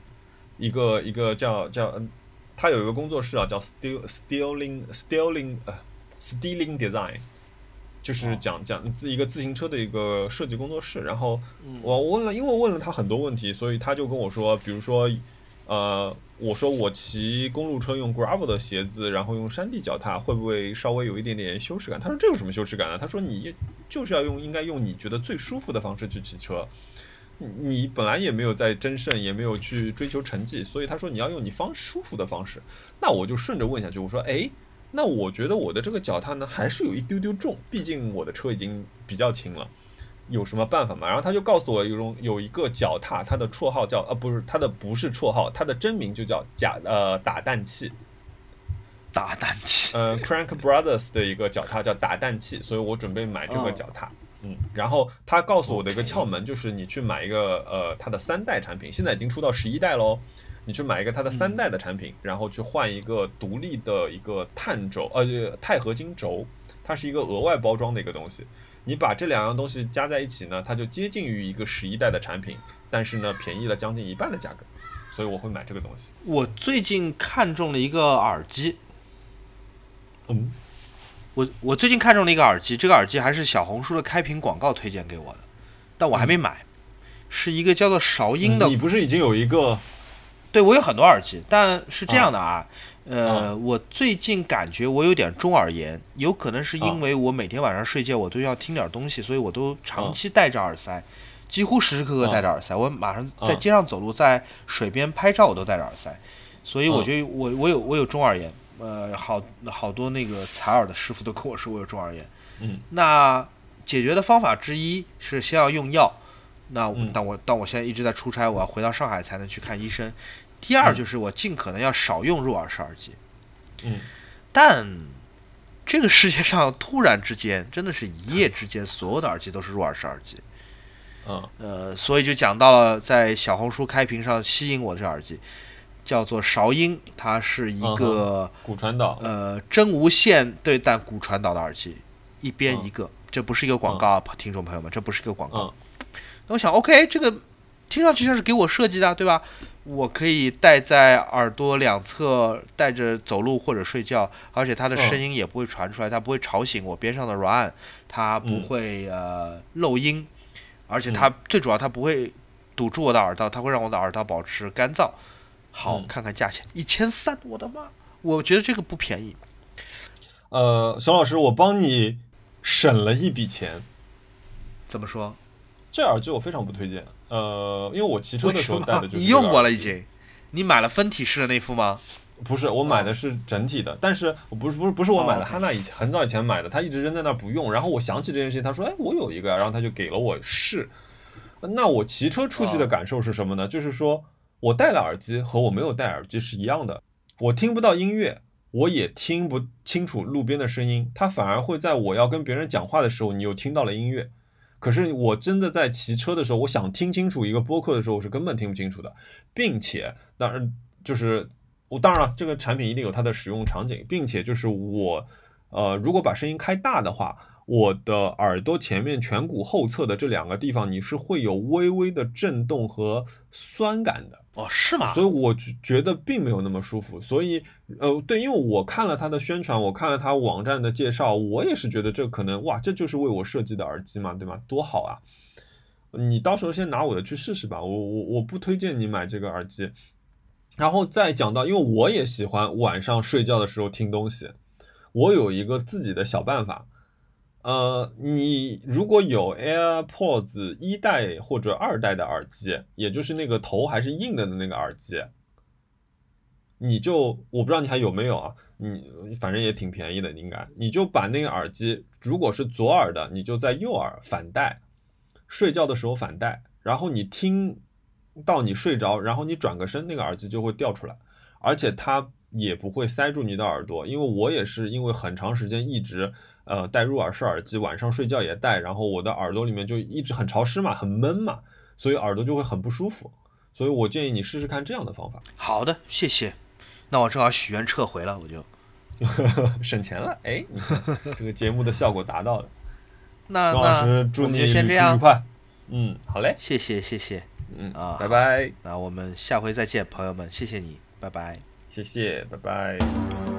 一个一个叫叫嗯，他有一个工作室啊，叫 Steal Stealing Stealing 呃 Stealing Design，就是讲讲自一个自行车的一个设计工作室。然后我问了，因为我问了他很多问题，所以他就跟我说，比如说呃。我说我骑公路车用 gravel 的鞋子，然后用山地脚踏，会不会稍微有一点点羞耻感？他说这有什么羞耻感啊？他说你就是要用，应该用你觉得最舒服的方式去骑车。你本来也没有在争胜，也没有去追求成绩，所以他说你要用你方舒服的方式。那我就顺着问下去，我说哎，那我觉得我的这个脚踏呢，还是有一丢丢重，毕竟我的车已经比较轻了。有什么办法吗？然后他就告诉我，有种有一个脚踏，它的绰号叫呃不是，它的不是绰号，它的真名就叫假呃打蛋器，打蛋器，呃 Crank Brothers 的一个脚踏叫打蛋器，所以我准备买这个脚踏，嗯，然后他告诉我的一个窍门就是你去买一个呃它的三代产品，现在已经出到十一代喽，你去买一个它的三代的产品，然后去换一个独立的一个碳轴呃钛合金轴，它是一个额外包装的一个东西。你把这两样东西加在一起呢，它就接近于一个十一代的产品，但是呢，便宜了将近一半的价格，所以我会买这个东西。我最近看中了一个耳机，嗯，我我最近看中了一个耳机，这个耳机还是小红书的开屏广告推荐给我的，但我还没买，是一个叫做韶音的。你不是已经有一个？对，我有很多耳机，但是这样的啊。呃，我最近感觉我有点中耳炎，有可能是因为我每天晚上睡觉我都要听点东西，所以我都长期戴着耳塞，几乎时时刻刻戴着耳塞。我马上在街上走路，在水边拍照我都戴着耳塞，所以我觉得我我有我有中耳炎。呃，好好多那个采耳的师傅都跟我说我有中耳炎。嗯，那解决的方法之一是先要用药。那但我但我现在一直在出差，我要回到上海才能去看医生。第二就是我尽可能要少用入耳式耳机，嗯，但这个世界上突然之间，真的是一夜之间，所有的耳机都是入耳式耳机，嗯，呃，所以就讲到了在小红书开屏上吸引我的这耳机，叫做韶音，它是一个骨传导，呃，真无线对但骨传导的耳机，一边一个，这不是一个广告，听众朋友们，这不是一个广告。那我想，OK，这个听上去像是给我设计的，对吧？我可以戴在耳朵两侧，戴着走路或者睡觉，而且它的声音也不会传出来，它不会吵醒我边上的软，它不会呃漏音，而且它最主要它不会堵住我的耳道，它会让我的耳道保持干燥。好，看看价钱，一千三，我的妈！我觉得这个不便宜。呃，熊老师，我帮你省了一笔钱。怎么说？这耳机我非常不推荐。呃，因为我骑车的时候戴的就是你用过了已经，你买了分体式的那副吗？不是，我买的是整体的，但是我不是不是不是我买的，哈娜以前很早以前买的，他一直扔在那儿不用，然后我想起这件事情，他说，哎，我有一个，然后他就给了我试。那我骑车出去的感受是什么呢？就是说我戴了耳机和我没有戴耳机是一样的，我听不到音乐，我也听不清楚路边的声音，它反而会在我要跟别人讲话的时候，你又听到了音乐。可是我真的在骑车的时候，我想听清楚一个播客的时候，我是根本听不清楚的，并且当然就是我当然了，这个产品一定有它的使用场景，并且就是我呃，如果把声音开大的话。我的耳朵前面颧骨后侧的这两个地方，你是会有微微的震动和酸感的哦，是吗？所以我觉得并没有那么舒服。所以，呃，对，因为我看了它的宣传，我看了它网站的介绍，我也是觉得这可能哇，这就是为我设计的耳机嘛，对吗？多好啊！你到时候先拿我的去试试吧，我我我不推荐你买这个耳机。然后再讲到，因为我也喜欢晚上睡觉的时候听东西，我有一个自己的小办法。呃，你如果有 AirPods 一代或者二代的耳机，也就是那个头还是硬的的那个耳机，你就我不知道你还有没有啊？你反正也挺便宜的，应该你就把那个耳机，如果是左耳的，你就在右耳反戴，睡觉的时候反戴，然后你听到你睡着，然后你转个身，那个耳机就会掉出来，而且它也不会塞住你的耳朵，因为我也是因为很长时间一直。呃，戴入耳式耳机，晚上睡觉也戴，然后我的耳朵里面就一直很潮湿嘛，很闷嘛，所以耳朵就会很不舒服。所以我建议你试试看这样的方法。好的，谢谢。那我正好许愿撤回了，我就 省钱了。哎，这个节目的效果达到了。那宋老师，祝你旅途愉快。嗯，好嘞，谢谢谢谢。嗯啊，拜拜。那我们下回再见，朋友们，谢谢你，拜拜。谢谢，拜拜。